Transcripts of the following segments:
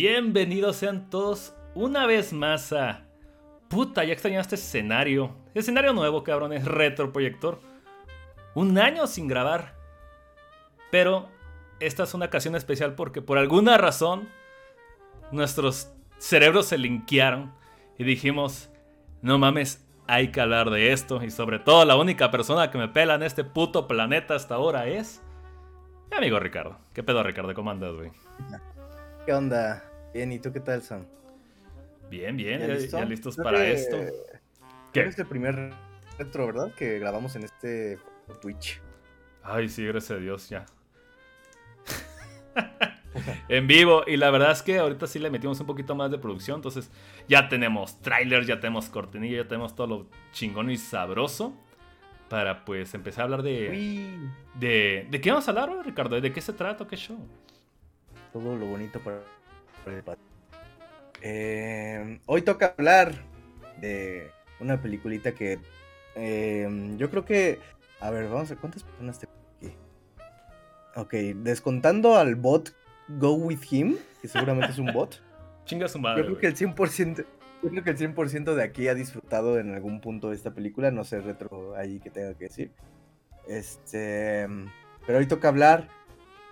Bienvenidos sean todos una vez más a... Puta, ya extrañaba este escenario. Escenario nuevo, cabrones, retroproyector. Un año sin grabar. Pero esta es una ocasión especial porque por alguna razón nuestros cerebros se linkearon y dijimos, no mames, hay que hablar de esto. Y sobre todo la única persona que me pela en este puto planeta hasta ahora es mi amigo Ricardo. ¿Qué pedo, Ricardo? ¿Cómo andas, güey? ¿Qué onda? Bien, ¿y tú qué tal, Sam? Bien, bien, ya, listos para esto. ¿Qué? Es el primer retro, ¿verdad? Que grabamos en este Twitch. Ay, sí, gracias a Dios, ya. en vivo. Y la verdad es que ahorita sí le metimos un poquito más de producción. Entonces ya tenemos trailers, ya tenemos cortinilla, ya tenemos todo lo chingón y sabroso. Para pues empezar a hablar de. De, ¿De qué vamos a hablar, Ricardo? ¿De qué se trata? ¿Qué show? todo lo bonito para, el eh, hoy toca hablar de una peliculita que eh, yo creo que. A ver, vamos a ver cuántas personas tengo aquí. Ok, descontando al bot Go With Him, que seguramente es un bot. Chinga su madre. Yo creo que el 100%. Yo creo que el 100% de aquí ha disfrutado en algún punto de esta película, no sé retro ahí que tenga que decir. Este, pero hoy toca hablar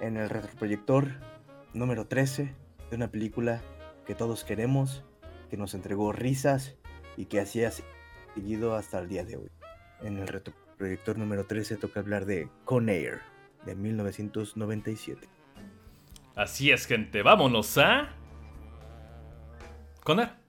en el retroproyector número 13 de una película que todos queremos, que nos entregó risas y que así ha seguido hasta el día de hoy. En el retroproyector número 13 toca hablar de Con Air de 1997. Así es, gente, vámonos a Con Air.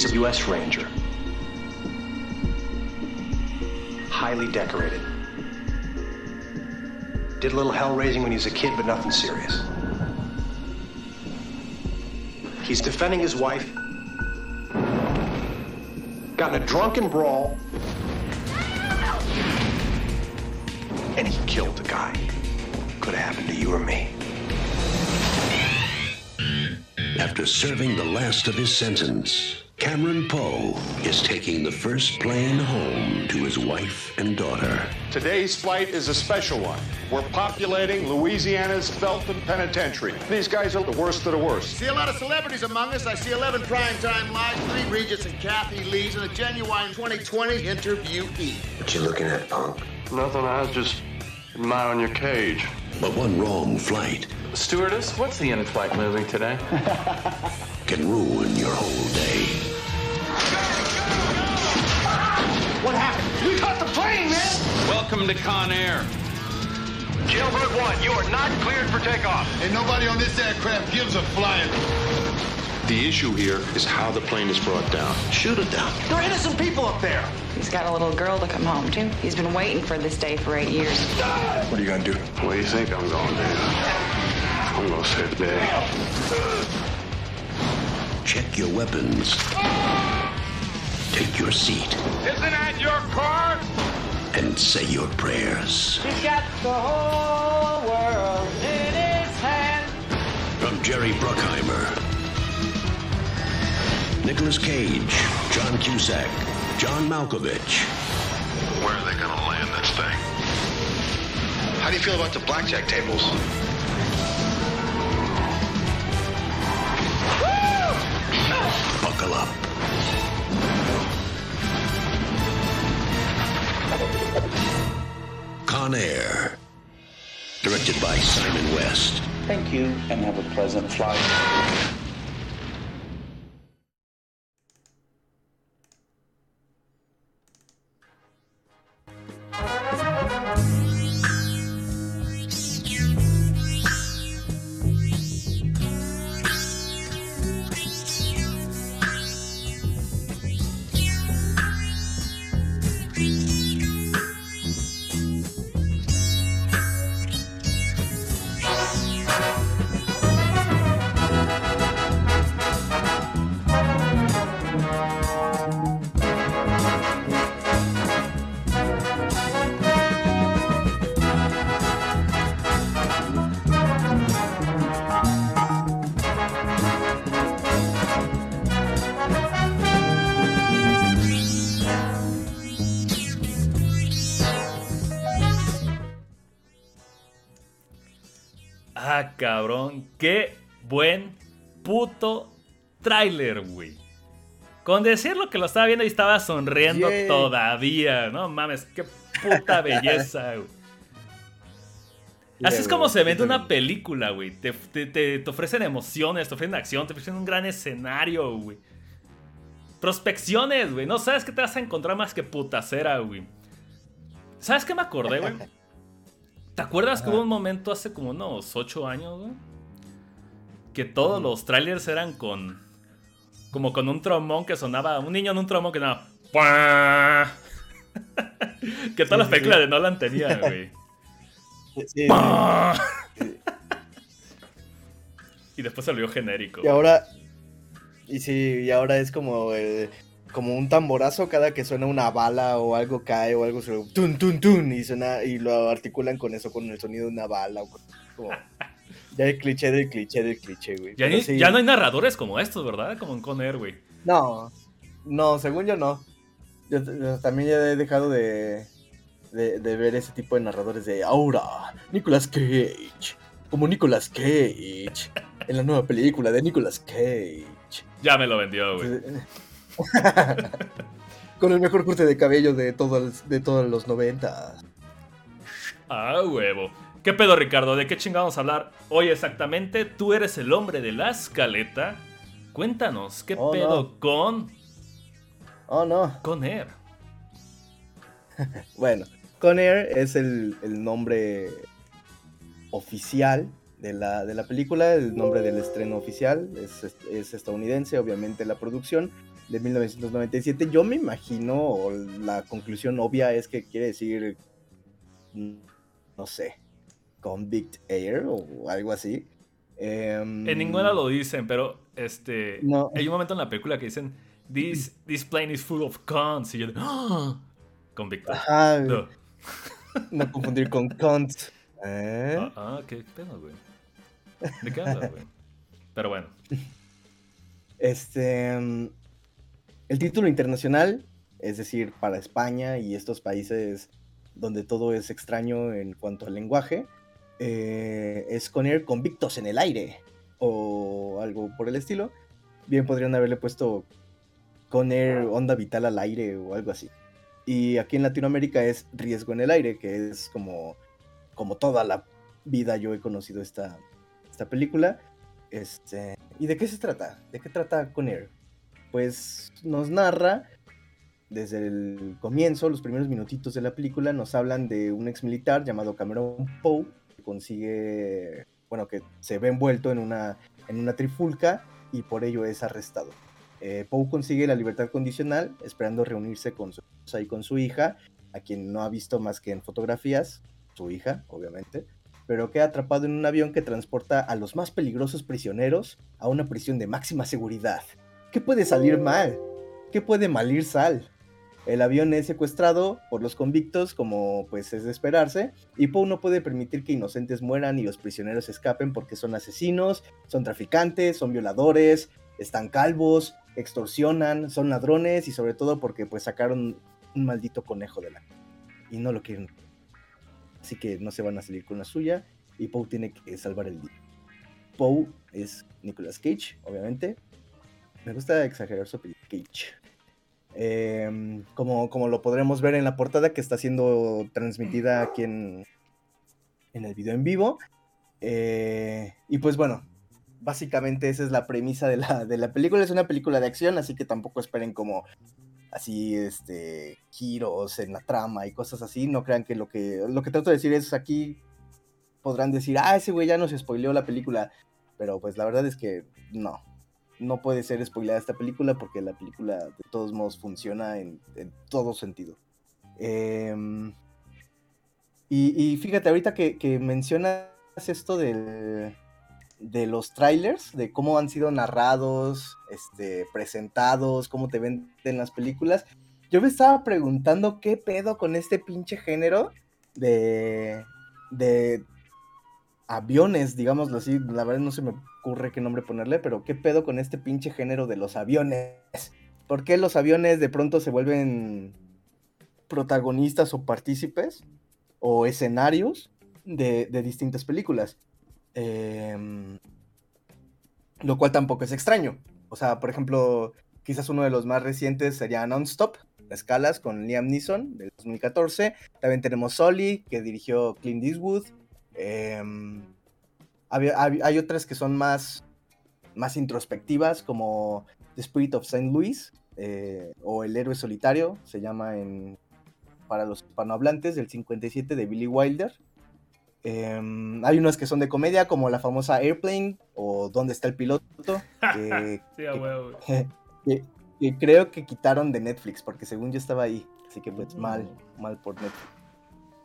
He's a U.S. Ranger. Highly decorated. Did a little hell raising when he was a kid, but nothing serious. He's defending his wife. Got in a drunken brawl. And he killed the guy. Could have happened to you or me. After serving the last of his sentence, Cameron Poe is taking the first plane home to his wife and daughter. Today's flight is a special one. We're populating Louisiana's Felton Penitentiary. These guys are the worst of the worst. See a lot of celebrities among us. I see 11 primetime lives, three Regis and Kathy Lees, and a genuine 2020 interviewee. What you looking at, punk? Nothing. I was just admiring your cage. But one wrong flight. Stewardess, what's the in-flight movie today? can ruin your whole day. Welcome to Con Air. Jailbird 1, you are not cleared for takeoff. And nobody on this aircraft gives a flying. The issue here is how the plane is brought down. Shoot it down. There are innocent people up there. He's got a little girl to come home to. He's been waiting for this day for eight years. What are you gonna do? What do you think I'm gonna do? I'm gonna save the day. Check your weapons. Take your seat. Isn't that your car? And say your prayers. He's got the whole world in his hand. From Jerry Bruckheimer, Nicolas Cage, John Cusack, John Malkovich. Where are they going to land this thing? How do you feel about the blackjack tables? Buckle up. Con Air. Directed by Simon West. Thank you and have a pleasant flight. Cabrón. Qué buen puto tráiler, güey. Con decirlo que lo estaba viendo y estaba sonriendo todavía. No mames, qué puta belleza, güey. Así es como se vende una película, güey. Te, te- te- te ofrecen emociones, te ofrecen acción, te ofrecen un gran escenario, güey. Prospecciones, güey. No sabes qué te vas a encontrar más que putacera, güey. ¿Sabes qué me acordé, güey? ¿Te acuerdas que hubo un momento hace como unos 8 años, güey? Que todos los trailers eran con. Como con un trombón que sonaba. Un niño en un trombón que sonaba. Que todas las sí, películas sí. de Nolan tenían, güey. Sí, y después se volvió genérico. Y ahora. Y sí, y ahora es como el- como un tamborazo cada que suena una bala o algo cae o algo se tun tun tun y suena y lo articulan con eso con el sonido de una bala o con- como ya el cliché del cliché del cliché, güey. Ya, Pero ni- sí. ya no hay narradores como estos, ¿verdad? Como en Con Air, güey. No, no, según yo no. Yo, yo también ya he dejado de, de, de ver ese tipo de narradores de ahora, Nicolas Cage, como Nicolas Cage, en la nueva película de Nicolas Cage. Ya me lo vendió, güey. Con el mejor corte de cabello de todos, de todos los 90. Ah, huevo. ¿Qué pedo, Ricardo? ¿De qué a hablar hoy exactamente? Tú eres el hombre de la escaleta. Cuéntanos, ¿qué Oh, pedo no. con Oh no. Con Air? Bueno, Conair es el, el nombre oficial de la, de la película, el nombre del estreno oficial, es, es estadounidense, obviamente la producción de 1997. Yo me imagino, la conclusión obvia es que quiere decir, no sé, Convict Air o algo así. Em, En ninguna lo dicen, pero este. No. Hay un momento en la película que dicen. This, this plane is full of cons. Y yo. ¡Ah! Convicto. Ajá, No. no confundir con Cunt. ¿Eh? Ah, ah, qué pedo, güey. ¿De qué hablas, güey? Pero bueno. Este. El título internacional, es decir, para España y estos países donde todo es extraño en cuanto al lenguaje, eh, es Conair convictos en el aire o algo por el estilo. Bien podrían haberle puesto Conair onda vital al aire o algo así. Y aquí en Latinoamérica es riesgo en el aire, que es como, como toda la vida yo he conocido esta, esta película. Este, ¿Y de qué se trata? ¿De qué trata Conair? Pues nos narra desde el comienzo, los primeros minutitos de la película, nos hablan de un ex militar llamado Cameron Poe, que consigue, bueno, que se ve envuelto en una, en una trifulca y por ello es arrestado. Eh, Poe consigue la libertad condicional, esperando reunirse con su esposa y con su hija, a quien no ha visto más que en fotografías, su hija, obviamente, pero queda atrapado en un avión que transporta a los más peligrosos prisioneros a una prisión de máxima seguridad. ¿Qué puede salir mal? ¿Qué puede malir sal? El avión es secuestrado por los convictos, como pues es de esperarse, y Poe no puede permitir que inocentes mueran y los prisioneros escapen porque son asesinos, son traficantes, son violadores, están calvos, extorsionan, son ladrones y sobre todo porque pues sacaron un maldito conejo de la y no lo quieren. Así que no se van a salir con la suya y Poe tiene que salvar el día. Poe es Nicolas Cage, obviamente. Me gusta exagerar su apellido, Cage. Em, como, como lo podremos ver en la portada que está siendo transmitida aquí en, en el video en vivo. Eh, y pues bueno, básicamente esa es la premisa de la, de la película. Es una película de acción, así que tampoco esperen como así, este, giros en la trama y cosas así. No crean que lo que, lo que trato de decir es aquí podrán decir, ah, ese güey ya nos spoileó la película. Pero pues la verdad es que no. No puede ser spoileada esta película porque la película de todos modos funciona en, en todo sentido. Em, y, y fíjate, ahorita que, que mencionas esto del, de los trailers, de cómo han sido narrados, este, presentados, cómo te venden las películas, yo me estaba preguntando qué pedo con este pinche género de, de aviones, digámoslo así, la verdad no se me ocurre qué nombre ponerle, pero qué pedo con este pinche género de los aviones. ¿Por qué los aviones de pronto se vuelven protagonistas o partícipes o escenarios de, distintas películas? Em, lo cual tampoco es extraño. O sea, por ejemplo, quizás uno de los más recientes sería Non-Stop, Escalas, con Liam Neeson, del 2014. También tenemos Soli, que dirigió Clint Eastwood. Em, hay otras que son más, más introspectivas, como The Spirit of St. Louis, eh, o El héroe solitario, se llama en, para los hispanohablantes, del 57 de Billy Wilder. Em, hay unas que son de comedia, como la famosa Airplane o ¿Dónde está el piloto? Que, que, creo que quitaron de Netflix, porque según yo estaba ahí. Así que pues mal, mm. mal por Netflix.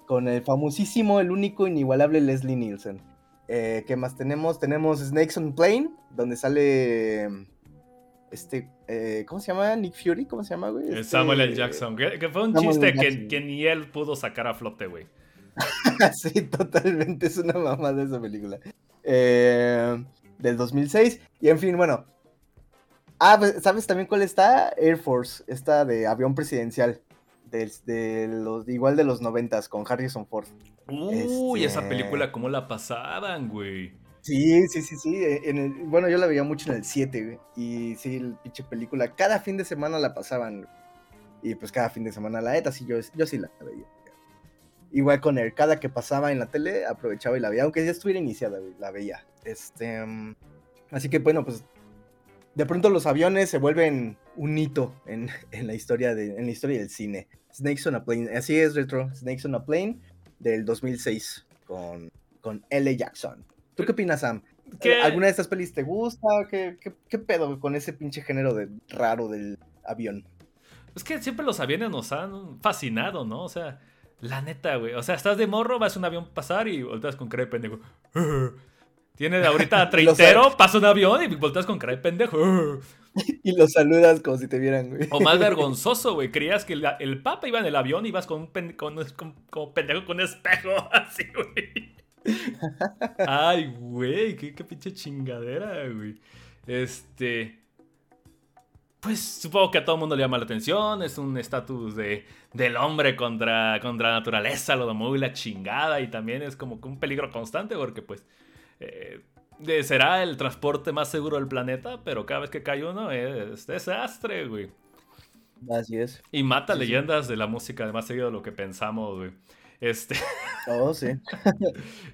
Con el famosísimo, el único, inigualable Leslie Nielsen. Eh, ¿Qué más tenemos? Tenemos Snakes on Plane, donde sale este, eh, ¿cómo se llama? Nick Fury, ¿cómo se llama, güey? Este, Samuel L. Jackson, que, fue un chiste que, que, ni él pudo sacar a flote, güey. sí, totalmente, es una mamada esa película. Eh, del 2006, y en fin, bueno. Ah, pues, ¿sabes también cuál está? Air Force, esta de avión presidencial. De, los, igual de los noventas, con Harrison Ford. Uy, esa este película, ¿cómo la pasaban, güey? Sí, sí, sí, sí. E, en el, bueno, yo la veía mucho en el 7, güey. Y sí, el pinche película, cada fin de semana la pasaban. Y pues cada fin de semana la neta, sí, yo, yo sí la veía. Igual con él, cada que pasaba en la tele, aprovechaba y la veía, aunque ya estuviera iniciada, la veía. Este, mm, así que bueno, pues de pronto los aviones se vuelven un hito en, la, historia de, en la historia del cine. Snakes on a Plane, así es, Retro, Snakes on a Plane del 2006 con, con L. Jackson. ¿Tú qué opinas, Sam? ¿Alguna de estas pelis te gusta? ¿Qué, qué pedo con ese pinche género de raro del avión? Es que siempre los aviones nos han fascinado, ¿no? O sea, la neta, güey. O sea, estás de morro, vas a un avión pasar y volteas con cara de pendejo. Tiene de ahorita treintero, pasa un avión y volteas con cara de pendejo. y lo saludas como si te vieran, güey. O más vergonzoso, güey. Creías que el, papa iba en el avión y ibas con un con, pendejo con un espejo, así, güey. Ay, güey, qué, qué pinche chingadera, güey. Este pues supongo que a todo el mundo le llama la atención. Es un estatus de, del hombre contra, contra la naturaleza, lo de muy la chingada. Y también es como que un peligro constante porque pues eh, será el transporte más seguro del planeta, pero cada vez que cae uno es desastre, güey. Así es. Y mata leyendas de la música, más seguido de lo que pensamos, güey. Este. Oh, sí.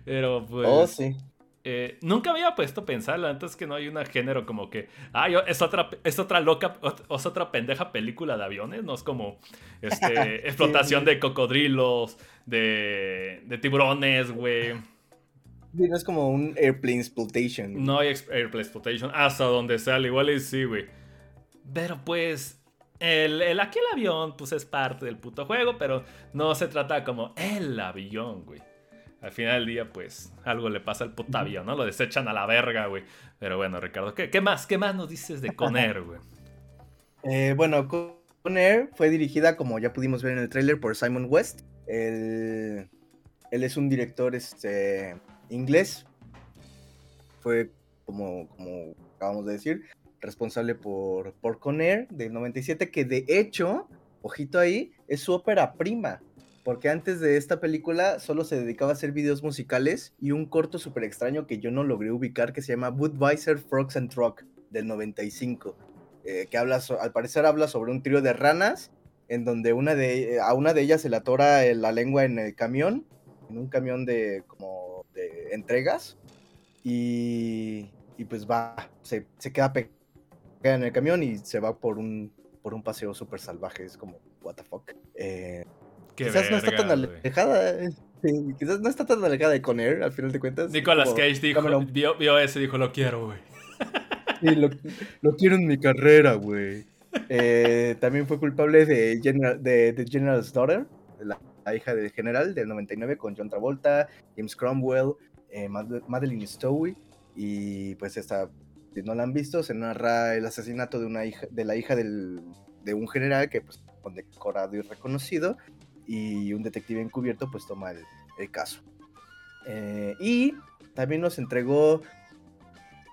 pero pues. Oh, sí. Eh, nunca había puesto a pensar, antes que no hay un género como que, ah, es otra, es otra loca, es otra pendeja película de aviones, no es como este, explotación de cocodrilos, de, de tiburones, güey. No es como un airplane exploitation. No hay airplane exploitation hasta donde sale, igual y sí, güey. Pero pues, el, el, aquí el avión, pues es parte del puto juego, pero no se trata como el avión, güey al final del día, pues, algo le pasa al puto avión, ¿no? Lo desechan a la verga, güey. Pero bueno, Ricardo, ¿qué, más? ¿Qué más nos dices de Conair, güey? Eh, bueno, Conair fue dirigida, como ya pudimos ver en el tráiler, por Simon West. Él, es un director este, inglés. Fue, como, acabamos de decir, responsable por, por Conair del 97, que de hecho, ojito ahí, es su ópera prima porque antes de esta película solo se dedicaba a hacer videos musicales y un corto súper extraño que yo no logré ubicar que se llama Budweiser Frogs and Truck del 95, eh, que habla, al parecer habla sobre un trío de ranas en donde una de, a una de ellas se le atora la lengua en el camión, en un camión de como entregas y, y pues va, se, se queda pegada en el camión y se va por un, por un paseo súper salvaje, es como, what the fuck. Eh, quizás no está tan alejada. Eh, quizás no está tan alejada de Conair, al final de cuentas. Nicolas Cage dijo, vio, vio, ese y dijo, lo quiero, güey. Sí, lo, quiero en mi carrera, güey. Eh, también fue culpable de, General, de, de General's Daughter, la, hija del general del 99, con John Travolta, James Cromwell, eh, Madeline Stowe. Y pues esta, si no la han visto, se narra el asesinato de, una hija, de la hija del, de un general que pues condecorado y reconocido y un detective encubierto pues toma el, caso. Eh, y también nos entregó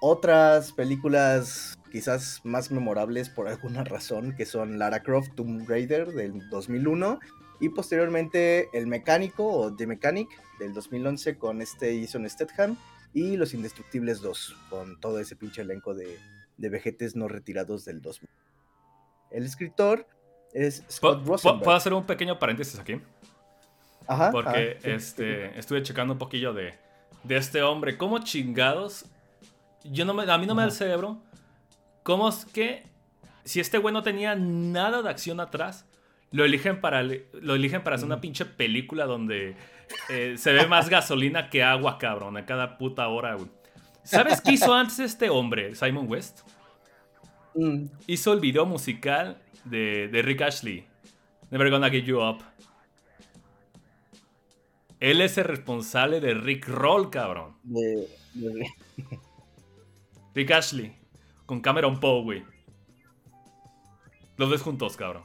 otras películas quizás más memorables por alguna razón, que son Lara Croft Tomb Raider del 2001 y posteriormente El Mecánico o The Mechanic del 2011 con este Jason Statham y Los Indestructibles 2, con todo ese pinche elenco de, de vejetes no retirados del 2000. El escritor es Scott ¿Puedo, Rosenberg. puedo hacer un pequeño paréntesis aquí? Ajá, Porque ajá, sí, este, estuve checando un poquillo de, de este hombre. ¿Cómo chingados? Yo no me, a mí no me da el cerebro. ¿Cómo es que si este güey no tenía nada de acción atrás, lo eligen para, lo eligen para hacer una pinche película donde eh, se ve más gasolina que agua, cabrón, a cada puta hora, güey? ¿Sabes qué hizo antes este hombre, Simon West? Mm, Hizo el video musical de, de Rick Ashley. Never Gonna Give You Up. Él es el responsable de Rick Roll, cabrón. de- de- Rick Ashley. Con Cameron Poe, güey. Los ves juntos, cabrón.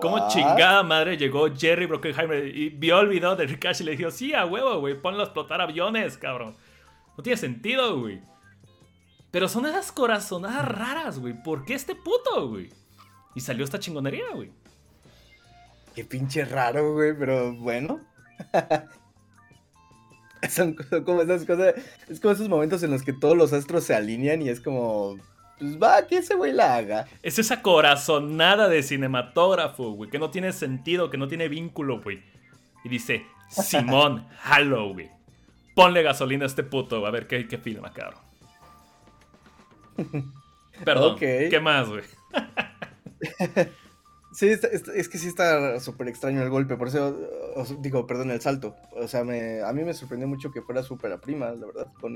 ¿Cómo What? chingada madre llegó Jerry Bruckheimer y vio el video de Rick y le dijo, sí, a huevo, güey, ponlo a explotar aviones, cabrón. No tiene sentido, güey. Pero son esas corazonadas raras, güey. ¿Por qué este puto, güey? Y salió esta chingonería, güey. Qué pinche raro, güey, pero bueno. Son co- como esas cosas, es como esos momentos en los que todos los astros se alinean y es como, pues va, que ese güey la haga. Es esa corazonada de cinematógrafo, güey, que no tiene sentido, que no tiene vínculo, güey. Y dice, Simón, halo, güey. Ponle gasolina a este puto, a ver qué, qué filma, cabrón. Perdón. ¿qué más, güey? Sí, es que sí está súper extraño el golpe, por eso, digo, perdón, el salto. O sea, me- a mí me sorprendió mucho que fuera súper a prima, la verdad, con.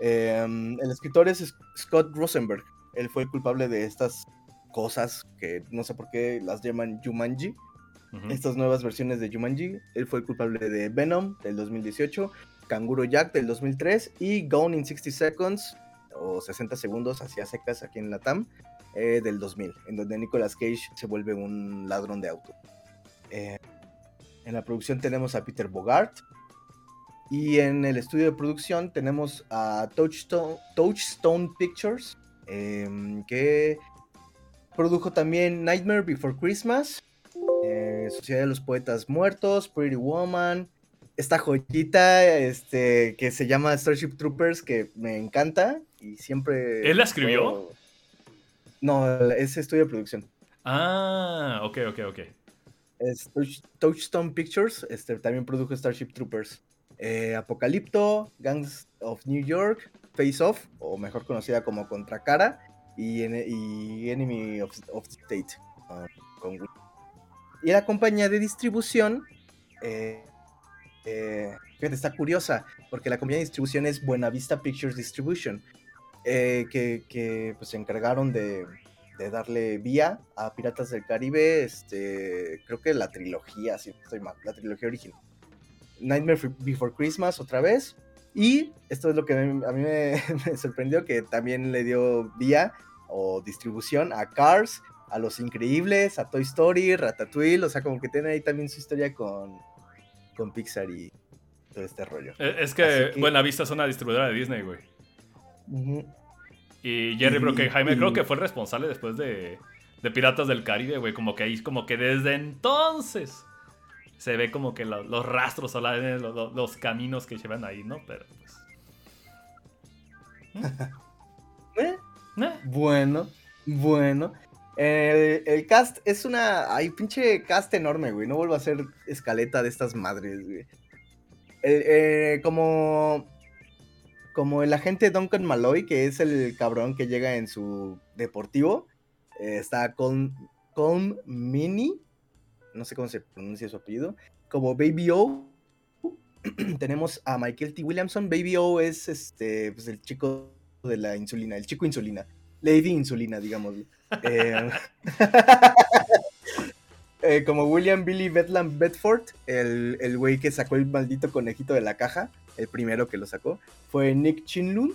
Eh, el escritor es Scott Rosenberg. Él fue el culpable de estas cosas que no sé por qué las llaman Jumanji. Estas nuevas versiones de Jumanji. Él fue el culpable de Venom del 2018, Kanguro Jack del 2003 y Gone in 60 Seconds o 60 segundos hacia secas aquí en la TAM eh, del 2000, en donde Nicolas Cage se vuelve un ladrón de auto. Eh, en la producción tenemos a Peter Bogart, y en el estudio de producción tenemos a Touchstone, Touchstone Pictures, em, que produjo también Nightmare Before Christmas, eh, Sociedad de los Poetas Muertos, Pretty Woman, esta joyita este, que se llama Starship Troopers, que me encanta y siempre... ¿Él la escribió? No, es estudio de producción. Ah, ok, ok, ok. Es Touch- Touchstone Pictures, este, también produjo Starship Troopers. Eh, Apocalipto, Gangs of New York, Face Off, o mejor conocida como Contracara, y, y Enemy of, of State. ah, con y la compañía de distribución, eh, eh, está curiosa, porque la compañía de distribución es Buenavista Pictures Distribution, eh, que, pues, se encargaron de, darle vía a Piratas del Caribe, este, creo que la trilogía, si estoy mal, la trilogía original. Nightmare Before Christmas otra vez. Y esto es lo que a mí, me, me sorprendió, que también le dio vía o distribución a Cars, a Los Increíbles, a Toy Story, Ratatouille, o sea, como que tiene ahí también su historia con, con Pixar y todo este rollo. Eh, Es que, que- Buenavista es una distribuidora de Disney, güey. Y Jerry Bruckheimer y- creo que fue el responsable después de, de Piratas del Caribe, güey. Como que ahí, como que desde entonces se ve como que lo- los rastros o la- los, los- los caminos que llevan ahí, ¿no? Pero pues. ¿Eh? eh. Bueno, bueno. El, el cast es una. Ay, pinche cast enorme, güey. No vuelvo a hacer escaleta de estas madres, güey. El- eh, como. Como el agente Duncan Malloy, que es el cabrón que llega en su deportivo. eh, está con. Con Mini. No sé cómo se pronuncia su apellido. Como Baby O. Tenemos a Michael T. Williamson. Baby O es este. Pues el chico de la insulina. El chico insulina. Lady Insulina, digamos. Eh, eh, como William Billy Bedlam Bedford, el, el güey que sacó el maldito conejito de la caja, el primero que lo sacó, fue Nick Chinlund.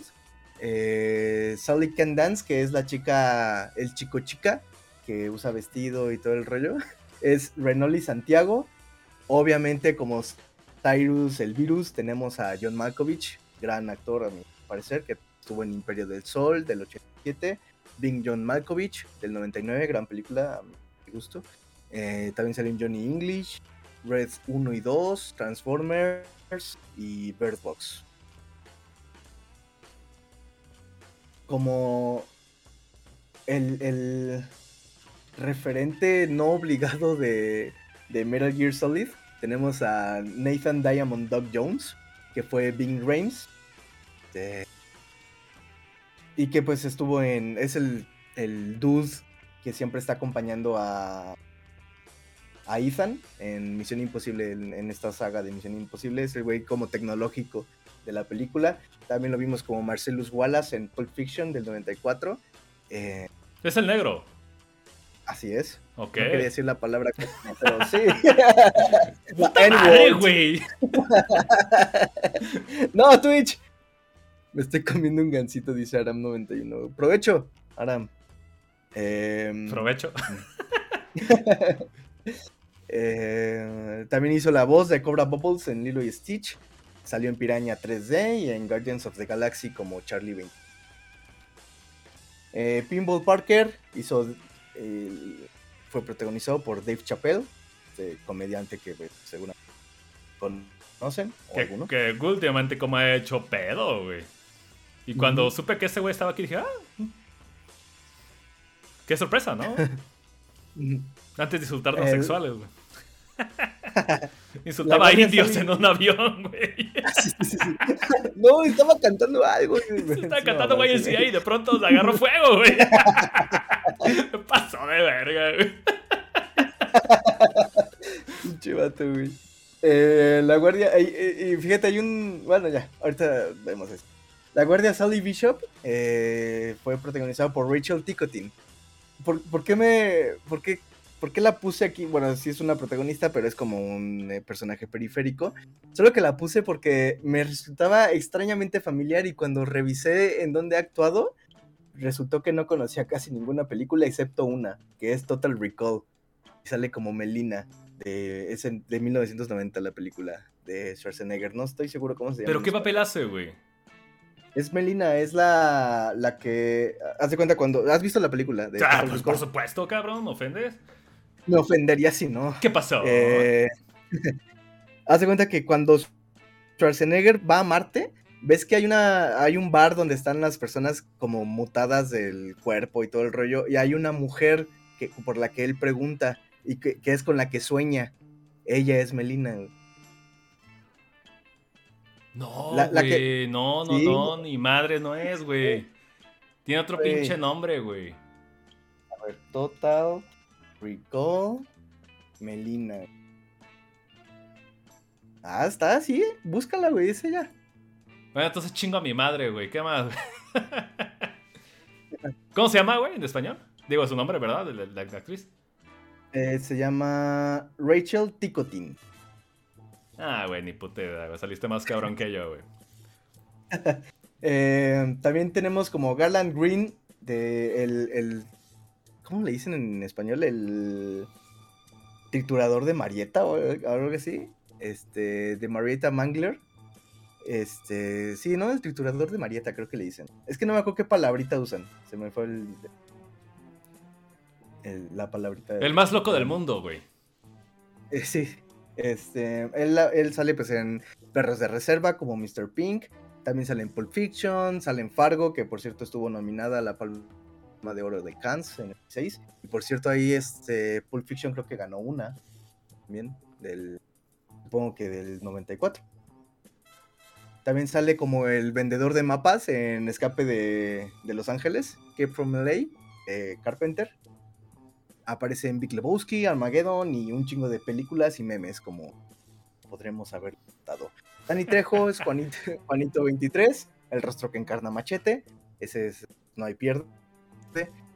Eh, Sally Can Dance, que es la chica, el chico chica, que usa vestido y todo el rollo, es Renoli Santiago. Obviamente, como Tyrus el virus, tenemos a John Malkovich, gran actor a mi parecer, que estuvo en Imperio del Sol del 87. Bing John Malkovich del 99, gran película a mi gusto. Eh, también salió en Johnny English. Red 1 y 2, Transformers y Bird Box. Como el, el referente no obligado de, de Metal Gear Solid, tenemos a Nathan Diamond Dog Jones, que fue Bing Rames. de- y que pues estuvo en. Es el, el dude que siempre está acompañando a. A Ethan en Misión Imposible, en, en esta saga de Misión Imposible. Es el güey como tecnológico de la película. También lo vimos como Marcellus Wallace en Pulp Fiction del 94. Eh, Es el negro. Así es. Ok. No quería decir la palabra, pero sí. Madre, N-word. güey. No, Twitch. Me estoy comiendo un gansito, dice Aram91. Provecho, Aram. Em, Provecho. eh, también hizo la voz de Cobra Bubbles en Lilo y Stitch. Salió en Piraña 3D y en Guardians of the Galaxy como Charlie 20. Eh, Pinball Parker hizo. Eh, fue protagonizado por Dave Chappelle, este comediante que pues, seguramente conocen. O Que, alguno. que últimamente como ha hecho pedo, güey. Y cuando supe que ese güey estaba aquí, dije, ah. mm. Qué sorpresa, ¿no? Antes de insultar a los El- sexuales, güey. Insultaba a indios en un avión, güey. Sí, sí, sí. No, estaba cantando algo. Estaba cantando YMCA y de pronto le agarró fuego, güey. Pasó de verga, güey. Pinche vato, güey. Eh, la guardia, y fíjate, hay un. Bueno, ya, ahorita vemos esto. La guardia Sally Bishop eh, fue protagonizada por Rachel Ticotin. ¿Por, por qué me. Por qué, por qué la puse aquí? Bueno, sí es una protagonista, pero es como un eh, personaje periférico. Solo que la puse porque me resultaba extrañamente familiar y cuando revisé en dónde ha actuado, resultó que no conocía casi ninguna película excepto una, que es Total Recall. Y sale como Melina. De, es de 1990 la película de Schwarzenegger. No estoy seguro cómo se llama. Pero qué papel hace, güey. Es Melina, es la, la que. Haz de cuenta cuando. ¿Has visto la película? De Ah, pues por supuesto, cabrón, ¿me ofendes? Me ofendería si no. ¿Qué pasó? Eh, haz de cuenta que cuando Schwarzenegger va a Marte, ves que hay una hay un bar donde están las personas como mutadas del cuerpo y todo el rollo, y hay una mujer que, por la que él pregunta y que, que es con la que sueña. Ella es Melina. güey. No, la- la güey. que- No, no, Sí. no, ni madre no es, güey. Tiene otro Güey. pinche nombre, güey. A ver, Total Recall Melina. Ah, está, sí, búscala, güey, es ella. Bueno, entonces chingo a mi madre, güey. ¿Qué más? ¿Cómo se llama, güey, en español? Digo su nombre, ¿verdad? La, actriz. Eh, se llama Rachel Ticotin. Ah, güey, ni puta idea, güey. Saliste más cabrón que yo, güey. Eh, también tenemos como Garland Green de el, el- ¿cómo le dicen en español? El triturador de Marietta o algo así. Este, de Marietta Mangler. Este, sí, ¿no? El triturador de Marietta creo que le dicen. Es que no me acuerdo qué palabrita usan. Se me fue el, el- la palabrita. El más loco del mundo, güey. Eh, sí. Este, él, él sale pues en Perros de Reserva como Mr. Pink. También sale en Pulp Fiction, sale en Fargo, que por cierto estuvo nominada a la Palma de Oro de Cannes en el 6. Y por cierto ahí este Pulp Fiction creo que ganó una también del supongo que del 94. También sale como el vendedor de mapas en Escape de, de Los Ángeles, que from LA, eh, Carpenter aparece en Big Lebowski, Armageddon y un chingo de películas y memes como podremos haber notado. Dani Trejo es Juanito, Juanito 23, el rostro que encarna Machete, ese es No hay pierde.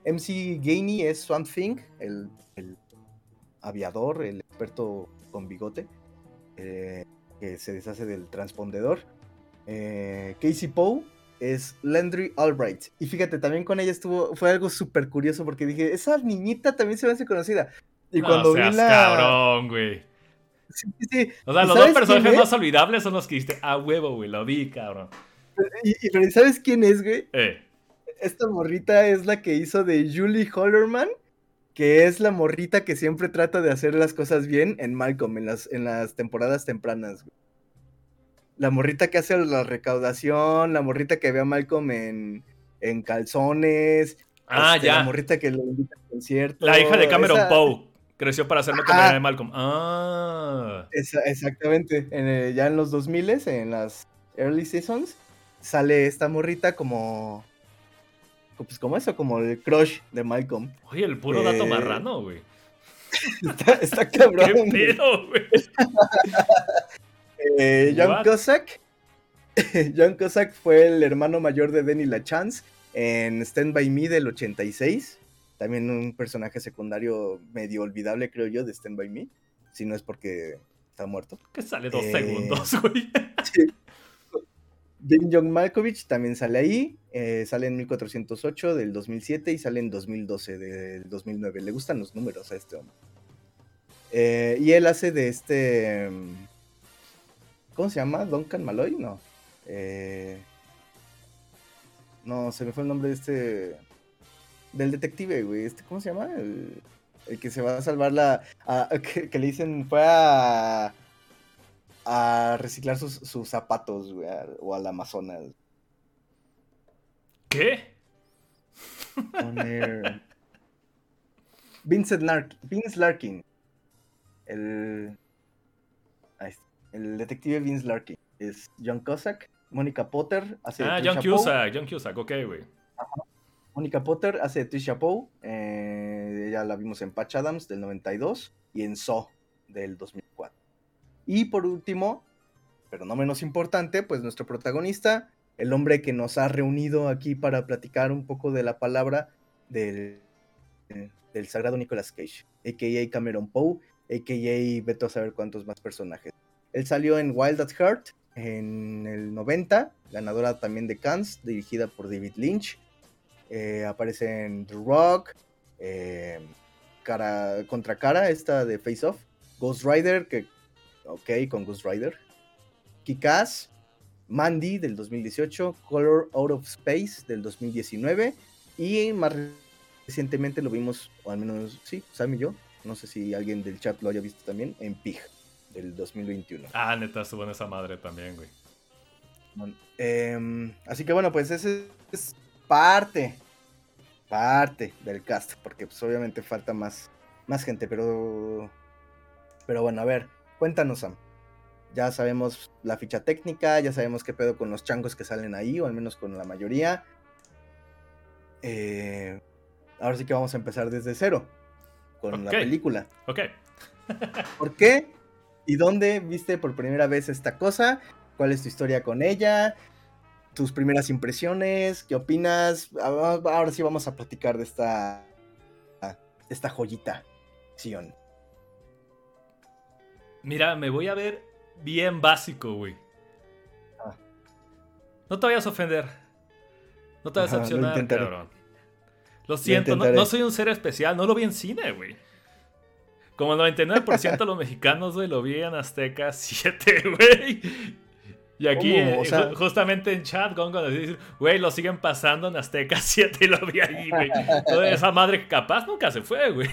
MC Gainey es Swamp Thing, el, el aviador, el experto con bigote, eh, que se deshace del transpondedor. Eh, Casey Poe es Landry Albright. Y fíjate, también con ella estuvo, fue algo súper curioso porque dije, esa niñita también se me hace conocida. Y no cuando seas vi la... cabrón, güey. Sí, sí, sí. O sea, ¿Y los dos personajes más olvidables son los que dijiste, ah, huevo, güey, lo vi, cabrón. Y, y- pero ¿sabes quién es, güey? Eh, Esta morrita es la que hizo de Julie Hollerman que es la morrita que siempre trata de hacer las cosas bien en Malcolm, en las, en las temporadas tempranas. güey. La morrita que hace la recaudación, la morrita que ve a Malcolm en, en calzones. Ah, este, ya. La morrita que lo invita al concierto. La hija de Cameron esa- Poe creció para la Ajá. camarera de Malcolm. Ah. esa- exactamente. En, eh, ya en los 2000 en las early seasons, sale esta morrita como. Pues como eso, como el crush de Malcolm. Oye, el puro dato Eh, marrano, güey. Está, está cabrón. ¿Qué pedo, güey? Eh, John? Cossack. John Cossack fue el hermano mayor de Denny LaChance en Stand By Me del 86. También un personaje secundario medio olvidable, creo yo, de Stand By Me. Si no es porque está muerto. Que sale dos Eh, segundos, güey. Jim John Malkovich también sale ahí. eh, sale en 1408 del 2007 y sale en 2012 del 2009. Le gustan los números a este hombre. Eh, y él hace de este. mm, ¿Cómo se llama? ¿Duncan Malloy? No. Eh, no, se me fue el nombre de este. Del detective, güey. Este, ¿Cómo se llama? El, el que se va a salvar la. a- que, que le dicen fue a. a reciclar sus, sus zapatos, güey. a- o al Amazonas. ¿Qué? Vincent Larkin, Vince Larkin. El. ahí está, El detective Vince Larkin. Es John Cossack. Mónica Potter hace de Ah, John. Cusack, John Cusack, ok, güey. Mónica Potter hace de Trisha Poe. eh, ella la vimos en Patch Adams del 92 y en Saw del 2004. Y por último, pero no menos importante, pues nuestro protagonista, el hombre que nos ha reunido aquí para platicar un poco de la palabra del, del sagrado Nicolas Cage, a.k.a. Cameron Poe, a.k.a. veto a saber cuántos más personajes. Él salió en Wild at Heart en el 90, ganadora también de Cannes, dirigida por David Lynch. Eh, aparece en The Rock, eh, cara, contra cara, esta de Face Off, Ghost Rider, que, ok, con Ghost Rider, Kick-Ass, Mandy del 2018, Color Out of Space del 2019 y más recientemente lo vimos, o al menos, sí, Sam y yo, no sé si alguien del chat lo haya visto también, en Pig del 2021. Ah, neta, estuvo en esa madre también, güey. Bueno, em, así que bueno, pues ese es parte, parte del cast, porque pues obviamente falta más, más gente, pero, pero bueno, a ver, cuéntanos Sam. Ya sabemos la ficha técnica, ya sabemos qué pedo con los changos que salen ahí, o al menos con la mayoría. Eh, ahora sí que vamos a empezar desde cero, con la película. Ok. ¿Por qué? ¿Y dónde viste por primera vez esta cosa? ¿Cuál es tu historia con ella? ¿Tus primeras impresiones? ¿Qué opinas? Ah, Ahora sí vamos a platicar de esta, de esta joyita. Sion. Mira, me voy a ver bien básico, güey. Ah. No te vayas a ofender. No te vayas a lo decepcionar, cabrón. Lo siento, no, no soy un ser especial, no lo vi en cine, güey. Como el 99% de los mexicanos, güey, lo vi en Azteca 7, güey. Y aquí, eh, sea- justamente en chat, Gongo nos dice, güey, lo siguen pasando en Azteca 7 y lo vi ahí, güey. Toda esa madre que capaz nunca se fue, güey.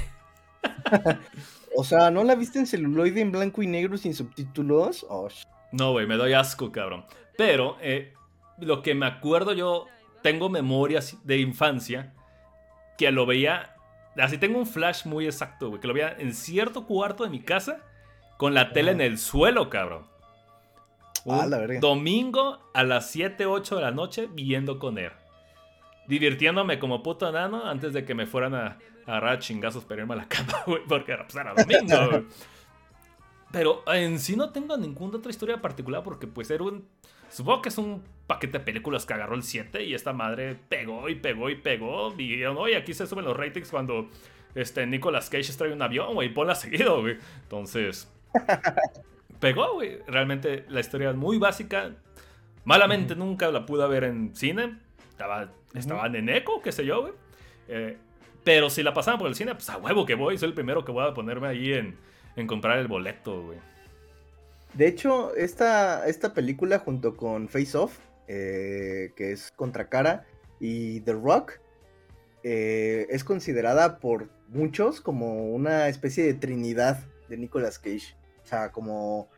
O sea, ¿no la viste en celuloide en blanco y negro sin subtítulos? Oh, No, güey, me doy asco, cabrón. Pero eh, lo que me acuerdo yo, tengo memorias de infancia que lo veía. Así tengo un flash muy exacto, güey, que lo veía en cierto cuarto de mi casa con la tele en el suelo, cabrón. Ah, Un la verga. domingo a las 7, 8 de la noche viendo con él. Divirtiéndome como puto enano antes de que me fueran a, a agarrar chingazos para irme a la cama, güey, porque era, pues, era domingo, güey. Pero en sí no tengo ninguna otra historia particular porque pues era un... Supongo que es un paquete de películas que agarró el 7 y esta madre pegó y pegó y pegó. Y dijeron, oye, aquí se suben los ratings cuando este, Nicolas Cage trae un avión, güey, ponla seguido, güey. Entonces, pegó, güey. Realmente la historia es muy básica. Malamente nunca la pude ver en cine. Estaba, estaban en eco, qué sé yo, güey. Eh, pero si la pasaban por el cine, pues a huevo que voy. Soy el primero que voy a ponerme ahí en, en comprar el boleto, güey. De hecho, esta, esta película junto con Face Off, eh, que es Contracara, y The Rock, eh, es considerada por muchos como una especie de trinidad de Nicolas Cage. O sea, como,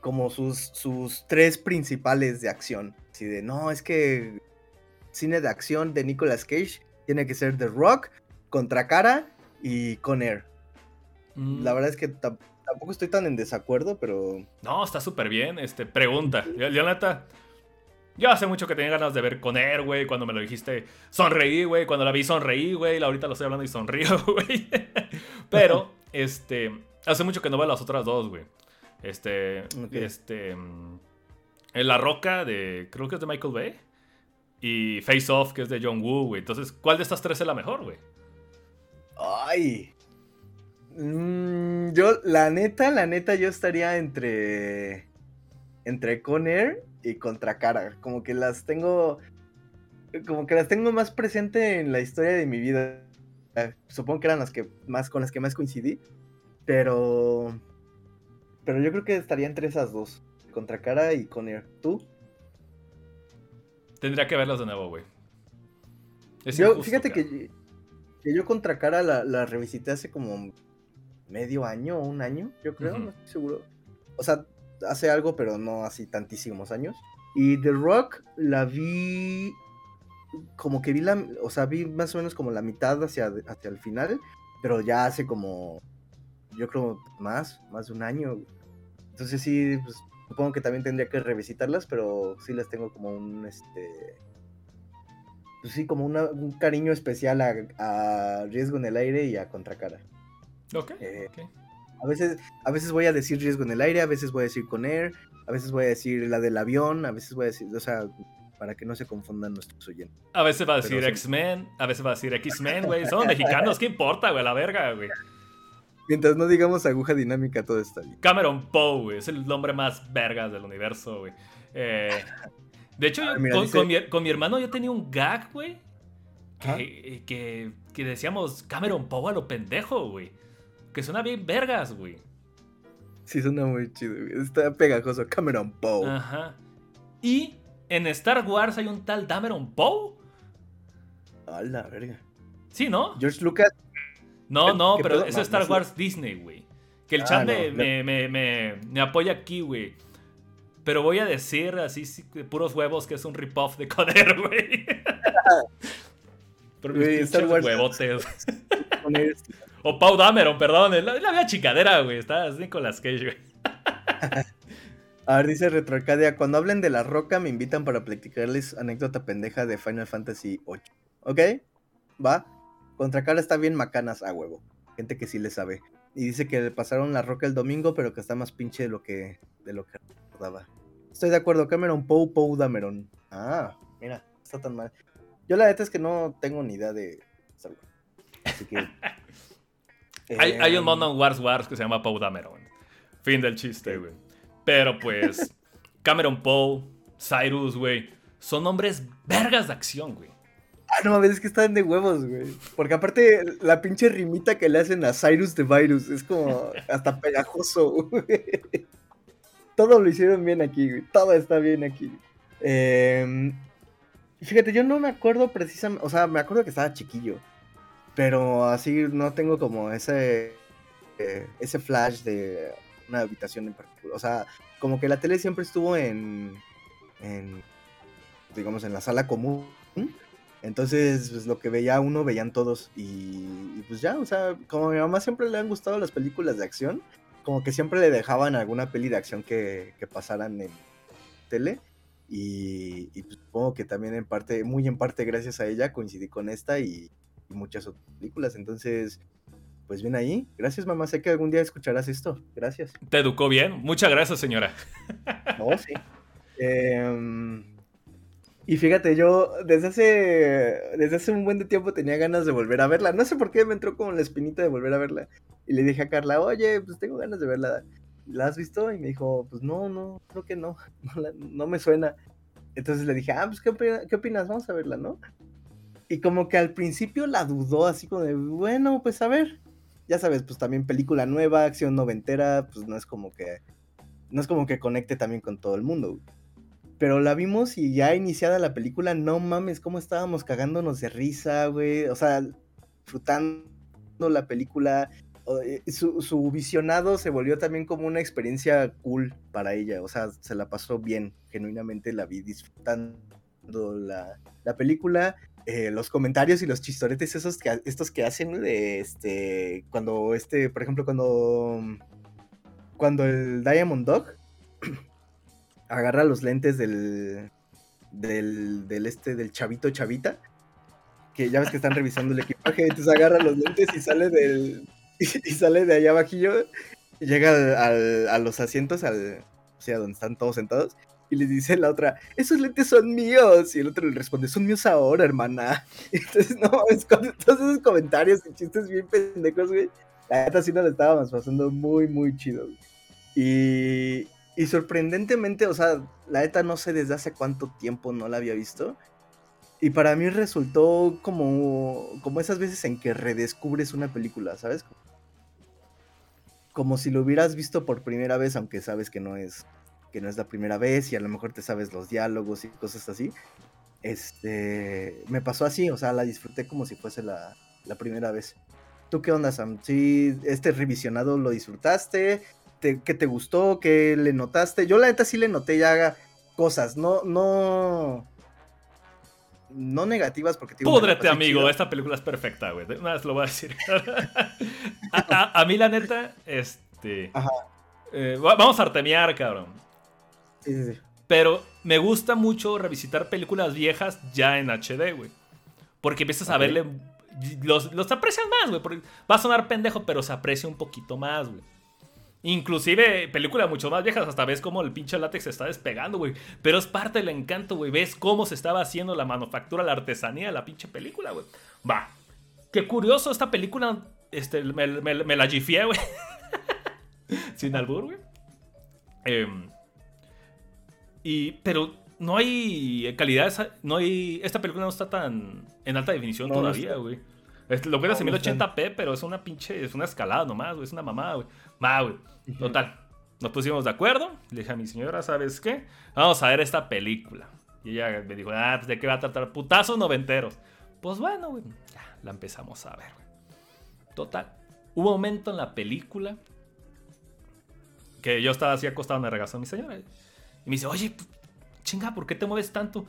como sus, sus tres principales de acción. Así de, no, es que cine de acción de Nicolas Cage tiene que ser The Rock, Contracara y Con Air. Mm. La verdad es que tampoco estoy tan en desacuerdo, pero No, está súper bien. Este, pregunta. Yo, yo, hace mucho que tenía ganas de ver con Air, güey. Cuando me lo dijiste, sonreí, güey. Cuando la vi, sonreí, güey. Ahorita lo estoy hablando y sonrío, güey. Pero, este. Hace mucho que no veo las otras dos, güey. Este. Ok. Este. mm, La Roca de. Creo que es de Michael Bay. Y Face Off, que es de John Woo, güey. Entonces, ¿cuál de estas tres es la mejor, güey? Ay. Mm, yo, la neta, la neta, yo estaría entre. Entre Con Air y Contra Cara. Como que las tengo. Como que las tengo más presente en la historia de mi vida. Supongo que eran las que más con las que más coincidí. Pero. Pero yo creo que estaría entre esas dos. Contra Cara y Con Air. ¿Tú? Tendría que verlas de nuevo, güey. Es Yo, injusto, fíjate que, que yo contra cara la, la revisité hace como medio año o un año, yo creo, no estoy seguro. O sea, hace algo, pero no así tantísimos años. Y The Rock la vi como que vi la, o sea, vi más o menos como la mitad hacia, hacia el final, pero ya hace como, yo creo más, más de un año. Entonces sí, pues, supongo que también tendría que revisitarlas, pero sí las tengo como un, este, pues sí, como una- un cariño especial a, a Riesgo en el Aire y a Contracara. Ok, Eh, ok. A veces, a veces voy a decir Riesgo en el Aire, a veces voy a decir con Air, a veces voy a decir la del avión, a veces voy a decir, o sea, para que no se confundan nuestros oyentes. A veces va a decir sí. X-Men, a veces va a decir X-Men, güey. Son mexicanos, ¿qué importa, güey? La verga, güey. Mientras no digamos aguja dinámica, todo está bien. Cameron Poe, güey. Es el nombre más vergas del universo, güey. Eh, de hecho, yo- Ah, mira, con, dice- con mi, con mi hermano yo tenía un gag, güey. Que, que, que decíamos Cameron Poe a lo pendejo, güey. Que suena bien vergas, güey. Sí, suena muy chido, güey. Está pegajoso. Cameron Poe. Ajá. Y en Star Wars hay un tal Dameron Poe. A la verga. Sí, ¿no? George Lucas. No, no, ¿Qué pero pedo? es Star. Wars Disney, güey. Que el Ah, chan no, me, no. me, me, me- apoya aquí, güey. Pero voy a decir así, sí, de puros huevos, que es un rip-off de Coder, güey. Pero mis Star Wars- huevotes. O Pau Dameron, perdón. Es la, es la vieja chicadera, güey. Está Nicolas Cage, güey. A ver, dice Retroarcadia, cuando hablen de la roca me invitan para platicarles anécdota pendeja de Final Fantasy VIII. ¿Ok? Va. Contra cara está bien macanas a huevo. Gente que sí le sabe. Y dice que le pasaron la roca el domingo, pero que está más pinche de lo que, de lo que recordaba. Estoy de acuerdo, Cameron Poe, Poe Dameron. Ah, mira, está tan mal. Yo la neta es que no tengo ni idea de. Así que... Hay, hay un em, mono en Wars Wars que se llama Pau Dameron. Fin del chiste, güey. Pero pues, Cameron Poe, Cyrus, güey. Son nombres vergas de acción, güey. Ah, no mames, es que están de huevos, güey. Porque aparte, la pinche rimita que le hacen a Cyrus de Virus es como hasta pegajoso, güey. Todo lo hicieron bien aquí, güey. Todo está bien aquí. Eh, fíjate, yo no me acuerdo precisamente. O sea, me acuerdo que estaba chiquillo. Pero así no tengo como ese. eh, ese flash de una habitación en particular. O sea, como que la tele siempre estuvo en. en digamos, en la sala común. Entonces, pues lo que veía uno, veían todos. Y, pues ya, o sea, como a mi mamá siempre le han gustado las películas de acción, como que siempre le dejaban alguna peli de acción que, que pasaran en tele. Y, y, pues, supongo que también en parte, muy en parte gracias a ella, coincidí con esta y, y muchas otras películas. Entonces, pues bien ahí. Gracias, mamá. Sé que algún día escucharás esto. Gracias. Te educó bien. Muchas gracias, señora. No, sí. Em, y fíjate, yo desde hace, desde hace un buen de tiempo tenía ganas de volver a verla. No sé por qué me entró como la espinita de volver a verla. Y le dije a Carla, oye, pues tengo ganas de verla. ¿La has visto? Y me dijo, pues no, no, creo que no. No, la- no me suena. Entonces le dije, ah, pues ¿qué, opina- ¿qué opinas? Vamos a verla, ¿no? Y como que al principio la dudó, así como de, bueno, pues a ver. Ya sabes, pues también película nueva, acción noventera, pues no es como que no es como que conecte también con todo el mundo. güey. Pero la vimos y ya iniciada la película, no mames, cómo estábamos cagándonos de risa, güey. O sea, disfrutando la película, eh, su, su, visionado se volvió también como una experiencia cool para ella, o sea, se la pasó bien, genuinamente la vi disfrutando la, la película. Eh, los comentarios y los chistoretes esos que estos que hacen de este cuando este por ejemplo cuando cuando el Diamond Dog agarra los lentes del del, este del chavito chavita que ya ves que están revisando el equipaje entonces agarra los lentes y sale del y, sale de allá abajillo llega al, a los asientos al o sea donde están todos sentados y le dice la otra, esos lentes son míos. Y el otro le responde, son míos ahora, hermana. entonces, no, es con todos esos comentarios y chistes bien pendejos, güey. La neta sí nos lo estábamos pasando muy, muy chido. Y, y sorprendentemente, o sea, la neta no sé desde hace cuánto tiempo no la había visto. Y para mí resultó como, como esas veces en que redescubres una película, ¿sabes? Como si lo hubieras visto por primera vez, aunque sabes que no es que no es la primera vez y a lo mejor te sabes los diálogos y cosas así. Este, me pasó así, o sea, la disfruté como si fuese la, primera vez. ¿Tú qué onda, Sam? ¿Sí, este revisionado lo disfrutaste? ¿Qué te gustó? ¿Qué le notaste? Yo la neta sí le noté ya cosas, no, no, no negativas porque... Púdrete, amigo, esta película es perfecta, güey. Una vez lo voy a decir. a, mí la neta, este... Ajá. Eh, vamos a artemear, cabrón. Pero me gusta mucho revisitar películas viejas ya en HD, güey. Porque empiezas a verle. Los, los aprecias más, güey. Va a sonar pendejo, pero se aprecia un poquito más, güey. Inclusive películas mucho más viejas, hasta ves cómo el pinche látex se está despegando, güey. Pero es parte del encanto, güey. Ves cómo se estaba haciendo la manufactura, la artesanía de la pinche película, güey. Va. Qué curioso, esta película este, me, me la gifié, güey. Sin albur, güey. Eh, y, pero no hay calidad, no hay, esta película no está tan en alta definición todavía, güey. Lo ves en 1080p, pero es una pinche, es una escalada nomás, güey, es una mamada, güey. Ma, güey. Total. Nos pusimos de acuerdo. Le dije a mi señora, ¿sabes qué? Vamos a ver esta película. Y ella me dijo, ah, pues de qué va a tratar putazos noventeros. Pues bueno, güey, ya la empezamos a ver, güey. Total. Hubo un momento en la película que yo estaba así acostado en el regazo a mi señora. Y me dice, oye, chinga, ¿por qué te mueves tanto?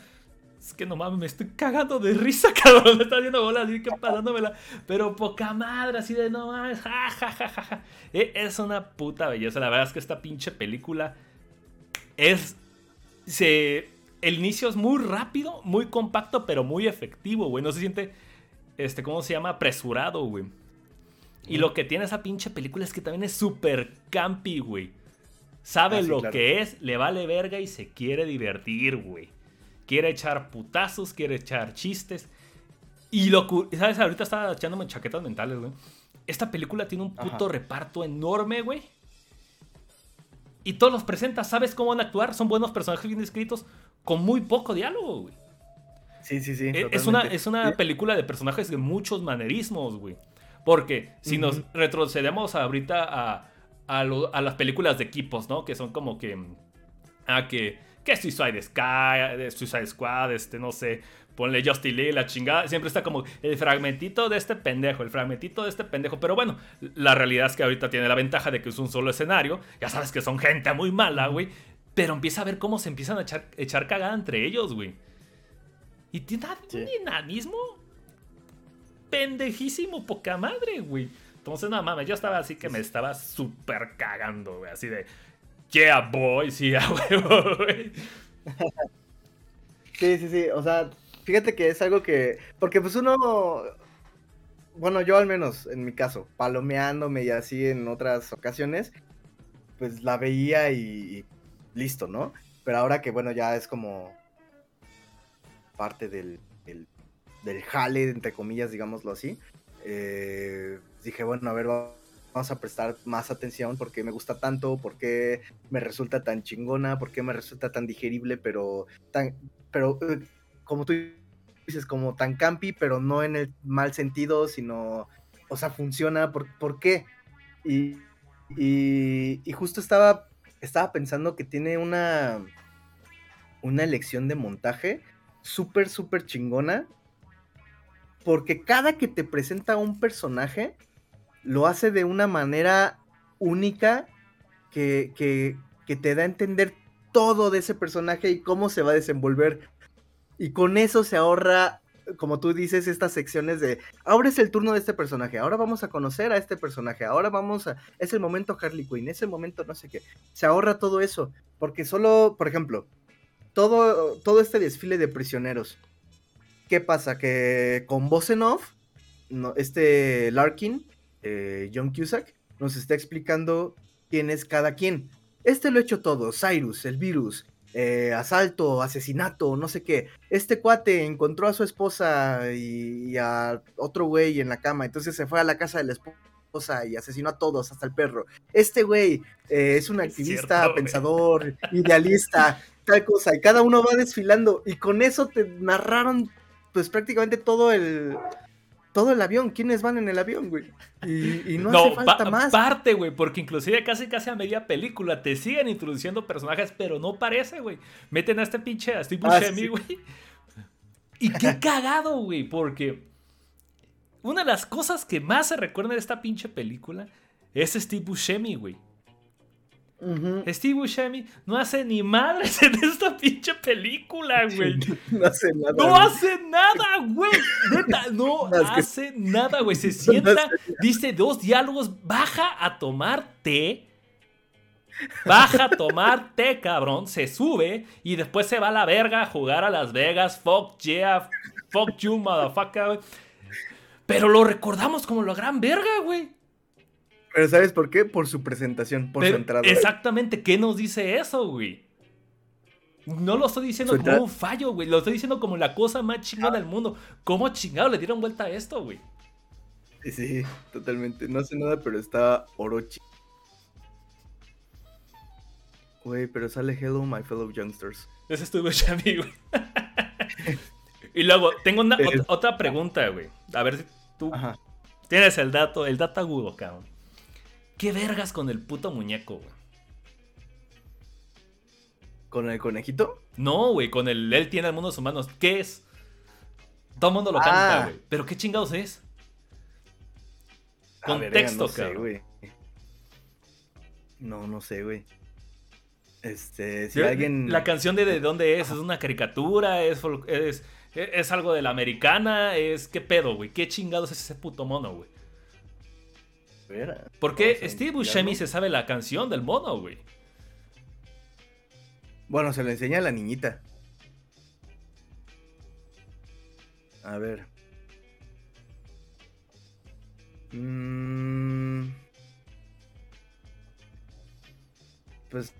Es que no mames, me estoy cagando de risa, cabrón. Me está haciendo bola así que pasándomela. Pero poca madre, así de no mames, ja, ja, ja, ja, e, Es una puta belleza. La verdad es que esta pinche película es. Se. El inicio es muy rápido, muy compacto, pero muy efectivo, güey. No se siente. Este, ¿cómo se llama? Apresurado, güey. Y lo que tiene esa pinche película es que también es súper campi, güey. Sabe ah, lo que es, le vale verga y se quiere divertir, güey. Quiere echar putazos, quiere echar chistes. Y lo ¿sabes? Ahorita estaba echándome chaquetas mentales, güey. Esta película tiene un puto reparto enorme, güey. Y todos los presenta, ¿sabes cómo van a actuar? Son buenos personajes bien escritos, con muy poco diálogo, güey. Sí, sí, sí. E, es una, es una película de personajes de muchos manerismos, güey. Porque si nos retrocedemos ahorita a, a, las películas de equipos, ¿no? Que son como que. Ah, que. Que Suicide Sky, Suicide Squad, este, no sé. Ponle Justin Lee, la chingada. Siempre está como el fragmentito de este pendejo, el fragmentito de este pendejo. Pero bueno, la realidad es que ahorita tiene la ventaja de que es un solo escenario. Ya sabes que son gente muy mala, güey. Pero empieza a ver cómo se empiezan a echar, echar cagada entre ellos, güey. Y tiene un dinamismo pendejísimo, poca madre, güey. Entonces, no mames, yo estaba así que me estaba súper cagando, güey. Así de, yeah, boy, sí, a huevo, güey. Sí, sí, sí. O sea, fíjate que es algo que. Porque pues uno. Bueno, yo al menos, en mi caso, palomeándome y así en otras ocasiones, pues la veía y listo, ¿no? Pero ahora que, bueno, ya es como parte del, del, del jale, entre comillas, digámoslo así. Eh, dije, bueno, a ver, vamos a prestar más atención porque me gusta tanto, porque me resulta tan chingona, porque me resulta tan digerible, pero tan, pero eh, como tú dices, como tan campi, pero no en el mal sentido, sino, o sea, funciona, ¿por, ¿por qué? Y, y, y, justo estaba, estaba pensando que tiene una, una elección de montaje súper, súper chingona, porque cada que te presenta un personaje, lo hace de una manera única que, que, te da a entender todo de ese personaje y cómo se va a desenvolver. Y con eso se ahorra, como tú dices, estas secciones de, ahora es el turno de este personaje, ahora vamos a conocer a este personaje, ahora vamos a, es el momento Harley Quinn, es el momento no sé qué. Se ahorra todo eso, porque solo, por ejemplo, todo, todo este desfile de prisioneros, ¿qué pasa? Que con voz en off, no, este Larkin, eh, John Cusack, nos está explicando quién es cada quien. Este lo ha hecho todo, Cyrus, el virus, eh, asalto, asesinato, no sé qué. Este cuate encontró a su esposa y, y a otro güey en la cama, entonces se fue a la casa de la esposa y asesinó a todos, hasta el perro. Este güey eh, es un activista, cierto, pensador, idealista, tal cosa, y cada uno va desfilando, y con eso te narraron, pues prácticamente todo el. Todo el avión, quiénes van en el avión, güey. Y, y no, hace falta más. Parte, güey, porque inclusive casi casi a media película te siguen introduciendo personajes, pero no parece, güey. Meten a este pinche a Steve Ah, Buscemi, sí. güey. Y qué cagado, güey, porque una de las cosas que más se recuerda de esta pinche película es Steve Buscemi, güey. Steve Buscemi no hace ni madres en esta pinche película, güey. No hace nada. No güey. hace nada, güey. Neta, no No, es que- hace nada, güey. Se sienta, dice dos diálogos, baja a tomar té. Baja a tomar té, cabrón. Se sube y después se va a la verga a jugar a Las Vegas. Fuck yeah, fuck you, motherfucker. Pero lo recordamos como la gran verga, güey. Pero ¿sabes por qué? Por su presentación, por Pero su entrada. Exactamente, ¿qué nos dice eso, güey? No lo estoy diciendo como entrada- un fallo, güey. Lo estoy diciendo como la cosa más chingona del mundo. ¿Cómo chingado le dieron vuelta a esto, güey? Sí, sí, totalmente. No hace nada, pero está Orochi. Güey, pero sale Hello, my fellow youngsters. Ese estuvo Xavi, güey. y luego, tengo una, otra pregunta, güey. A ver si tú Ajá. tienes el dato, el dato agudo, cabrón. ¿Qué vergas con el puto muñeco, güey? ¿Con el conejito? No, güey, con el él tiene el mundo de sus manos. ¿Qué es? Todo el mundo lo Ah. canta, güey. Pero ¿qué chingados es? A ver, Contexto, no cabrón. No, no sé, güey. Este, si alguien... La canción de, de dónde es, es una caricatura, es, es, es algo de la americana, es qué pedo, güey, qué chingados es ese puto mono, güey. Espera, Porque Steve. Buscemi se sabe la canción del mono, güey. Bueno, se lo enseña a la niñita. A ver. Mm. Pues,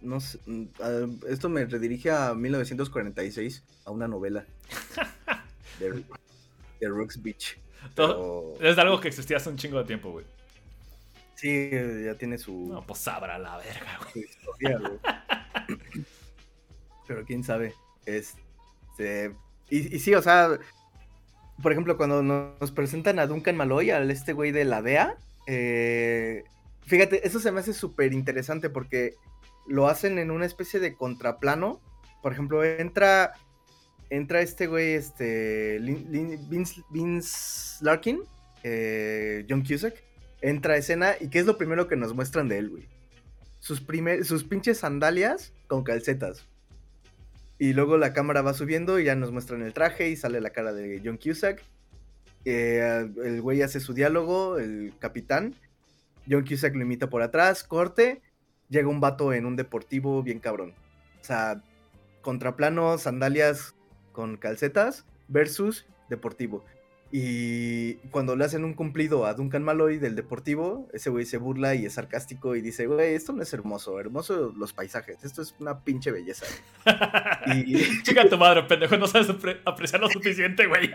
no sé. mm, Esto me redirige a 1946, a una novela. de, de Rooks Beach. Pero- Es algo que existía hace un chingo de tiempo, güey. Sí, ya tiene su, No, pues sabrá la verga, güey. su historia, güey. Pero quién sabe. Este. Y, y sí, o sea. Por ejemplo, cuando nos presentan a Duncan Malloy, al este güey de la DEA. eh, fíjate, eso se me hace súper interesante porque lo hacen en una especie de contraplano. Por ejemplo, entra. Entra este güey, este. Vince Larkin. eh, John Cusack. Entra a escena. ¿Y qué es lo primero que nos muestran de él, güey? Sus, primer- sus pinches sandalias con calcetas. Y luego la cámara va subiendo y ya nos muestran el traje y sale la cara de John Cusack. Eh, el güey hace su diálogo, el capitán. John Cusack lo imita por atrás, corte. Llega un vato en un deportivo bien cabrón. O sea, contraplano, sandalias con calcetas versus deportivo. Y cuando le hacen un cumplido a Duncan Malloy del deportivo, ese güey se burla y es sarcástico y dice, güey, esto no es hermoso, hermoso los paisajes, esto es una pinche belleza. Y Chica tu madre, pendejo, no sabes apre- apreciar lo suficiente, güey.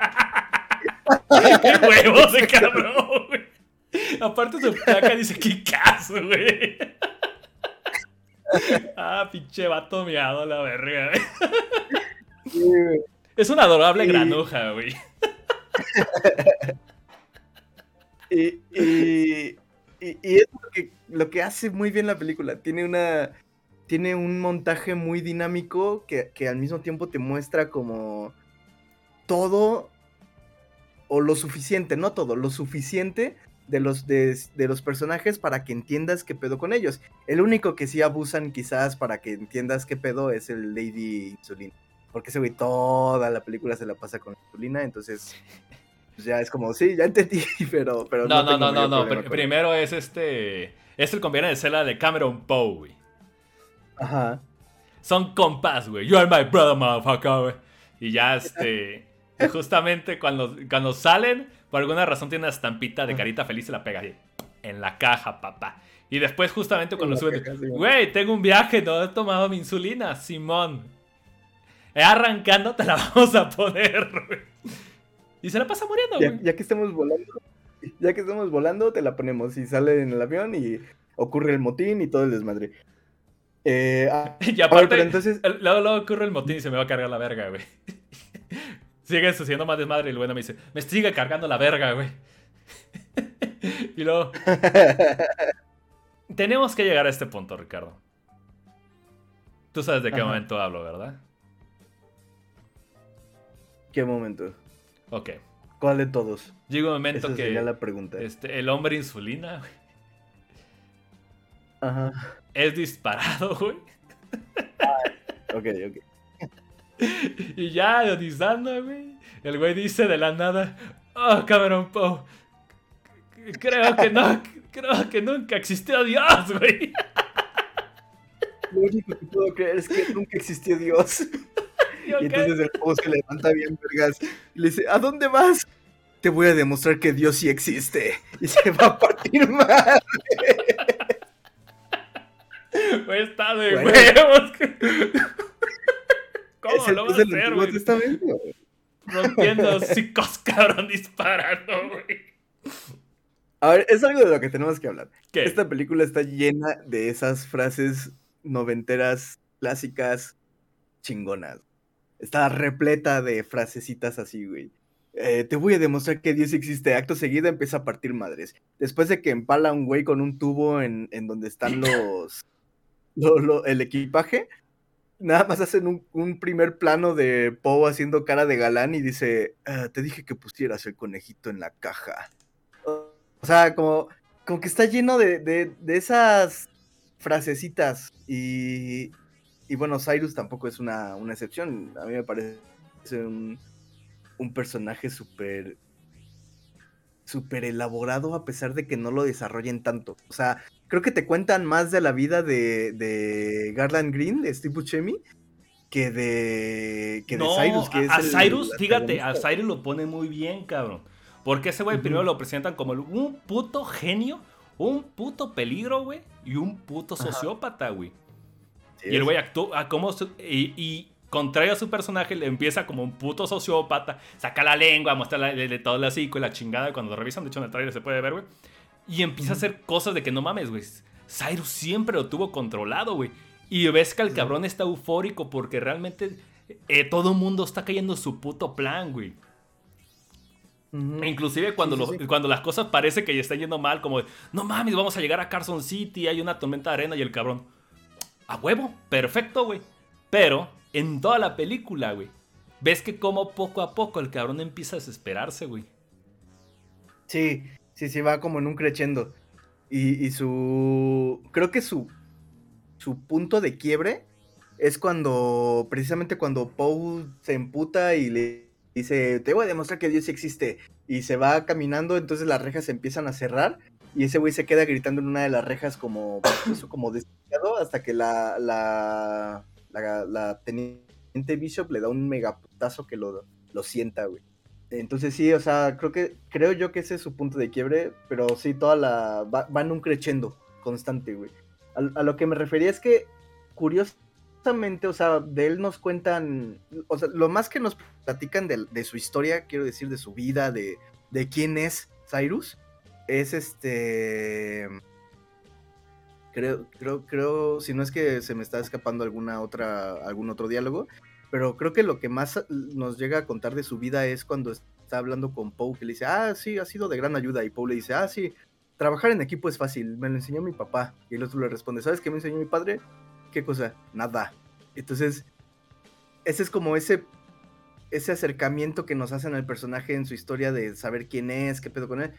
Qué huevos de cabrón, güey. Aparte su placa dice Kikazo, güey. Ah, pinche vato miado la verga, güey. Es una adorable Y- granuja, güey. Y, y- y- y es lo que, lo que hace muy bien la película. Tiene una. Tiene un montaje muy dinámico que, que al mismo tiempo te muestra como todo. O lo suficiente, no todo, lo suficiente de los, de, de los personajes para que entiendas qué pedo con ellos. El único que sí abusan quizás para que entiendas qué pedo es el Lady Insulina. Porque ese güey toda la película se la pasa con insulina, entonces pues ya es como, sí, ya entendí, pero... pero no, no, no, no, no. con- Primero es este. Es el compañero de celda de Cameron Poe, güey. Ajá. Son compas, güey. You are my brother, motherfucker, güey. Y ya, este. y justamente cuando, cuando salen, por alguna razón tiene una estampita de carita feliz y la pega ahí. En la caja, papá. Y después, justamente cuando suben, güey, tengo un viaje, no he tomado mi insulina, Simón. Eh, Arrancando te la vamos a poner, güey. Y se la pasa muriendo, Ya, güey. ya que estemos volando, ya que estemos volando, te la ponemos y sale en el avión y ocurre el motín y todo el desmadre. Eh, ah, Y ver, aparte, pero entonces, luego, luego ocurre el motín y se me va a cargar la verga, güey. Sigue sucediendo más desmadre y el bueno me dice, me sigue cargando la verga, güey. y luego... Tenemos que llegar a este punto, Ricardo. Tú sabes de qué Ajá. momento hablo, ¿verdad? ¿Qué momento? Ok. ¿Cuál de todos? Llega un momento Esa que sería la pregunta. este, el hombre insulina güey, Ajá. es disparado, güey. Ok, ok. Y ya, agonizando, güey. El güey dice de la nada, oh, Cameron Poe, creo que no, creo que nunca existió Dios, güey. Lo único que puedo creer es que nunca existió Dios. Y, entonces el Poe se levanta bien, vergas. Y le dice, ¿a dónde vas? Te voy a demostrar que Dios sí existe. Y se va a partir mal. Güey, está de Bueno. huevos. ¿Cómo lo va a hacer, güey? Testamento, güey. Rompiendo psicos, cabrón, disparando, güey. A ver, es algo de lo que tenemos que hablar. ¿Qué? Esta película está llena de esas frases noventeras, clásicas, chingonas. Está repleta de frasecitas así, güey. Eh, te voy a demostrar que Dios existe. Acto seguido empieza a partir madres. Después de que empala a un güey con un tubo en, en donde están los. lo- lo- el equipaje. Nada más hacen un, un primer plano de Poe haciendo cara de galán y dice: "Ah, Te dije que pusieras el conejito en la caja. O sea, como, como que está lleno de, de- de esas frasecitas. Y, y bueno, Cyrus tampoco es una, una excepción. A mí me parece un, un personaje súper súper elaborado a pesar de que no lo desarrollen tanto. O sea, creo que te cuentan más de la vida de, de Garland Green, de Steve Buscemi, que de, que de Cyrus. Que a, es a el Cyrus, fíjate, a. Cyrus lo pone muy bien, cabrón. Porque ese güey primero lo presentan como un puto genio, un puto peligro, güey, y un puto sociópata, güey. Sí, Y el güey actúa como... su- y, y contrario a su personaje, le empieza como un puto sociópata, saca la lengua, muestra la, le- todo el hocico y la chingada. y Cuando lo revisan, de hecho en el trailer se puede ver, güey. Y empieza a hacer cosas de que no mames, güey. Cyrus siempre lo tuvo controlado, güey. Y ves que el cabrón está eufórico porque realmente eh, todo el mundo está cayendo en su puto plan, güey. E Inclusive cuando, Sí, sí, los- sí. cuando las cosas parece que ya están yendo mal, como, de, no mames, vamos a llegar a Carson City, hay una tormenta de arena y el cabrón, a huevo, perfecto, güey. Pero en toda la película, güey, ves que como poco a poco el cabrón empieza a desesperarse, güey. Sí, sí, sí, va como en un crescendo. Y, y su. Creo que su. Su punto de quiebre es cuando. Precisamente cuando Poe se emputa y le dice: Te voy a demostrar que Dios existe. Y se va caminando, entonces las rejas se empiezan a cerrar. Y ese güey se queda gritando en una de las rejas como. Eso como. Hasta que la. La. La, teniente Bishop le da un megaputazo que lo, lo sienta, güey. Entonces sí, o sea, creo que creo yo que ese es su punto de quiebre, pero sí toda la va, en un crescendo constante, güey. A, a lo que me refería es que curiosamente, o sea, de él nos cuentan, o sea, lo más que nos platican de, de su historia, quiero decir, de su vida, de, de quién es Cyrus, es este creo creo creo si no es que se me está escapando alguna otra algún otro diálogo, pero creo que lo que más nos llega a contar de su vida es cuando está hablando con Poe, que le dice, ah, sí, ha sido de gran ayuda. Y Poe le dice, ah, sí, trabajar en equipo es fácil, me lo enseñó mi papá. Y el otro le responde, ¿sabes qué me enseñó mi padre? ¿Qué cosa? Nada. Entonces, ese es como ese, ese acercamiento que nos hacen al personaje en su historia de saber quién es, qué pedo con él.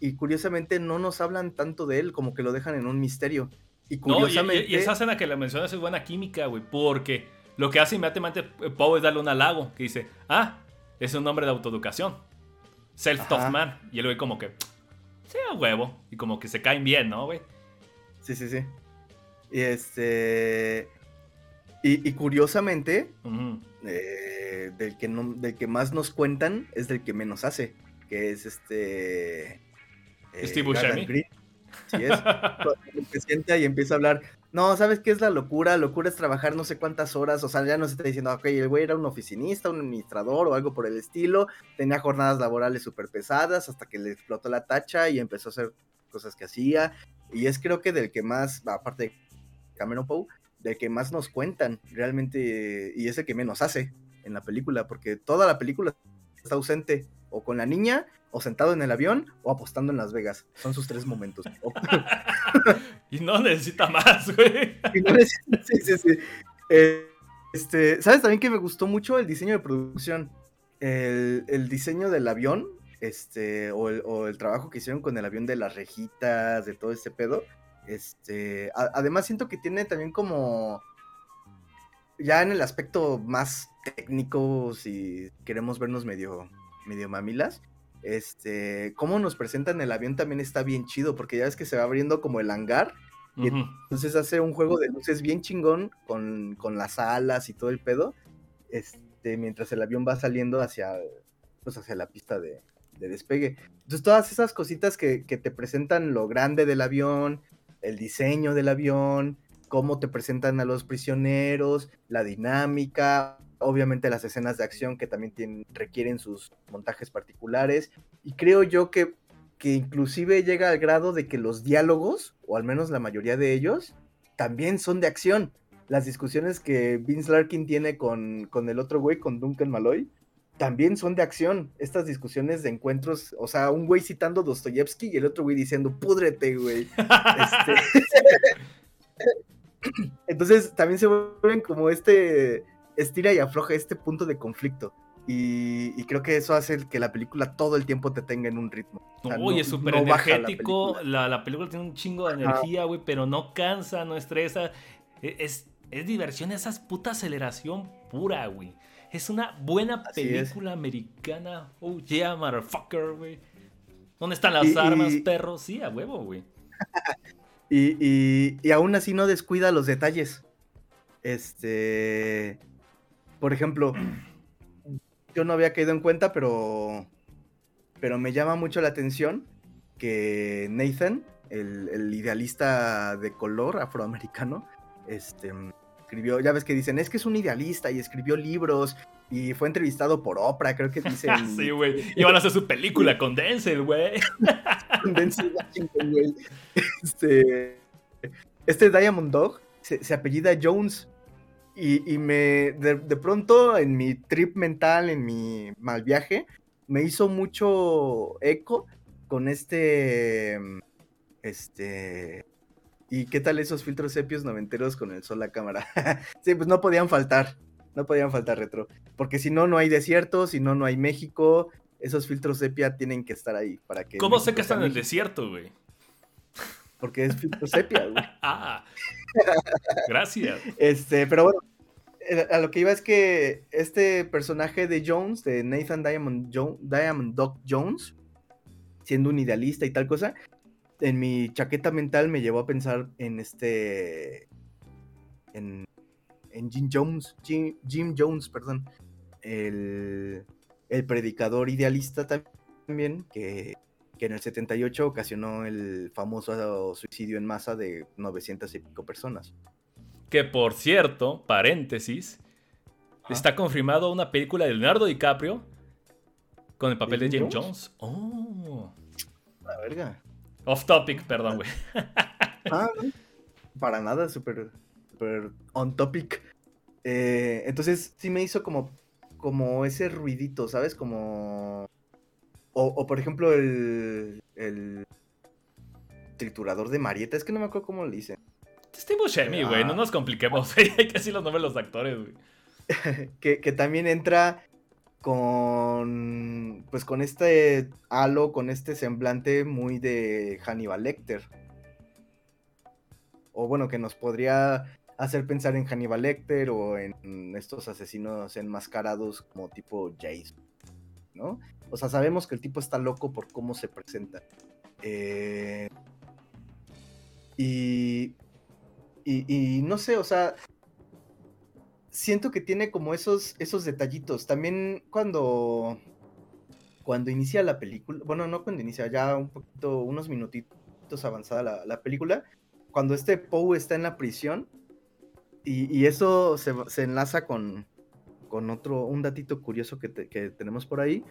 Y curiosamente no nos hablan tanto de él, como que lo dejan en un misterio. Y No, y- curiosamente... y, esa escena que le mencionas es buena química, güey. Porque lo que hace inmediatamente Poe es darle un halago. Que dice, ah, es un nombre de autoeducación. Self-taught man. Y el güey como que, sí, a huevo. Y como que se caen bien, ¿no, güey? Sí, sí, sí. Y este... Y, y curiosamente, eh, del, que no, del que más nos cuentan es del que menos hace, que es este... eh, Steve Buscemi. Green. Sí es. Se sienta y empieza a hablar, no, ¿sabes qué es la locura? Locura es trabajar no sé cuántas horas, o sea, ya nos está diciendo, ok, el güey era un oficinista, un administrador o algo por el estilo, tenía jornadas laborales súper pesadas hasta que le explotó la tacha y empezó a hacer cosas que hacía, y es creo que del que más, aparte de Cameron Poe, del que más nos cuentan realmente, y es el que menos hace en la película, porque toda la película está ausente, o con la niña, o sentado en el avión, o apostando en Las Vegas. Son sus tres momentos. Y no necesita más, güey. y no es- sí, sí, sí. Eh, este, ¿Sabes también que me gustó mucho el diseño de producción? El, el diseño del avión, este, o el, o el trabajo que hicieron con el avión de las rejitas, de todo este pedo. Este, a- además siento que tiene también como, ya en el aspecto más técnico, si queremos vernos medio, medio mamilas, este, cómo nos presentan el avión también está bien chido, porque ya ves que se va abriendo como el hangar. Y entonces hace un juego de luces bien chingón con, con las alas y todo el pedo. Este, mientras el avión va saliendo hacia, pues hacia la pista de, de despegue. Entonces, todas esas cositas que, que te presentan lo grande del avión, el diseño del avión, cómo te presentan a los prisioneros, la dinámica, obviamente las escenas de acción que también tienen, requieren sus montajes particulares. Y creo yo que, que inclusive llega al grado de que los diálogos, o al menos la mayoría de ellos, también son de acción. Las discusiones que Vince Larkin tiene con, con el otro güey, con Duncan Malloy, también son de acción. Estas discusiones de encuentros, o sea, un güey citando Dostoyevsky y el otro güey diciendo, púdrete, güey. Este, Entonces también se vuelven como este estira y afloja este punto de conflicto. Y, y creo que eso hace que la película todo el tiempo te tenga en un ritmo. O sea, Uy, no- es súper no baja la energético. película. La, la película tiene un chingo de energía, güey, pero no cansa, no estresa. E- Es, es diversión, esa es puta aceleración pura, güey. Es una buena Así es. película americana. Oh, yeah, motherfucker, güey. ¿Dónde están las Y- armas, y- perros? Sí, a huevo, güey. Y, y- y aún así no descuida los detalles. Este. Por ejemplo, yo no había caído en cuenta, pero. Pero me llama mucho la atención que Nathan, el, el idealista de color afroamericano, este. Escribió, ya ves que dicen, es que es un idealista y escribió libros y fue entrevistado por Oprah, creo que dicen. sí, güey. Iban a hacer su película con Denzel, güey. con Denzel Washington, güey. Este, este Diamond Dog se, se apellida Jones. Y, y me, de, de pronto, en mi trip mental, en mi mal viaje, me hizo mucho eco con este. Este. ¿Y qué tal esos filtros sepios noventeros con el sol a cámara? sí, pues no podían faltar. No podían faltar retro. Porque si no, no hay desierto, si no, no hay México. Esos filtros sepia tienen que estar ahí para que. ¿Cómo sé que están en el desierto, güey? Porque es filtro sepia, güey. Ah, gracias. Este, pero bueno, a lo que iba es que este personaje de Jones, de Nathan Diamond, Diamond Dog Jones, siendo un idealista y tal cosa, en mi chaqueta mental me llevó a pensar en este. en, Jim Jones, Jim, Jones, perdón, el, el predicador idealista también, que, que en el 78 ocasionó el famoso suicidio en masa de 900 y pico personas. Que por cierto, paréntesis, está confirmado una película de Leonardo DiCaprio con el papel de ¿De James Jones. Oh. La verga. Off topic, perdón, güey. Ah, no, para nada, súper súper on topic. Eh, entonces sí me hizo como, como ese ruidito, ¿sabes? Como... O, o, por ejemplo el, el triturador de Marieta, es que no me acuerdo cómo le dicen. Steve Buscemi, güey, no nos compliquemos. Hay que decir los nombres de los actores, güey. que, que también entra con, pues con este halo, con este semblante muy de Hannibal Lecter. O bueno, que nos podría hacer pensar en Hannibal Lecter o en estos asesinos enmascarados como tipo Jason, ¿no? O sea, sabemos que el tipo está loco por cómo se presenta. Eh, y, y, no sé, o sea, siento que tiene como esos, esos detallitos. También cuando, cuando inicia la película, bueno, no cuando inicia, ya un poquito, unos minutitos avanzada la, la película, cuando este Poe está en la prisión, y, eso se, enlaza con, con otro, un datito curioso que, tenemos por ahí.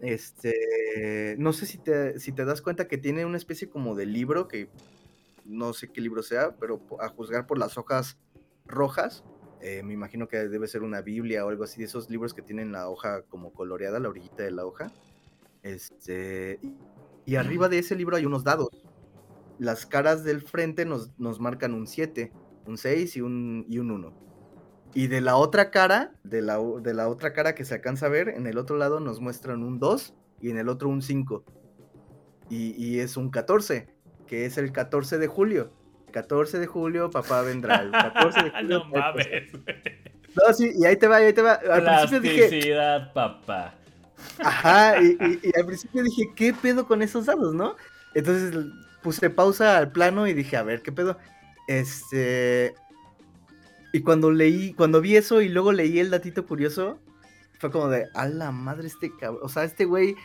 Este, no sé si te, si te das cuenta que tiene una especie como de libro, que no sé qué libro sea, pero a juzgar por las hojas rojas, eh, me imagino que debe ser una Biblia o algo así, de esos libros que tienen la hoja como coloreada, la orillita de la hoja. Este, y, arriba de ese libro hay unos dados. Las caras del frente nos, nos marcan un 7 un 6 y un, y un 1. Y de la otra cara, de la, de la otra cara que se alcanza a ver, en el otro lado nos muestran un 2 y en el otro un 5. Y, y, es un 14, que es el 14 de julio. 14 de julio, papá vendrá. El 14 de julio. no mames. No, sí, y ahí te va, ahí te va. Al principio dije. papá. Ajá, y, y, al principio dije, ¿qué pedo con esos dados, no? Entonces puse pausa al plano y dije, a ver, ¿qué pedo? Este. Y cuando leí, cuando vi eso y luego leí el datito curioso, fue como de, a la madre este cabrón. O sea, este güey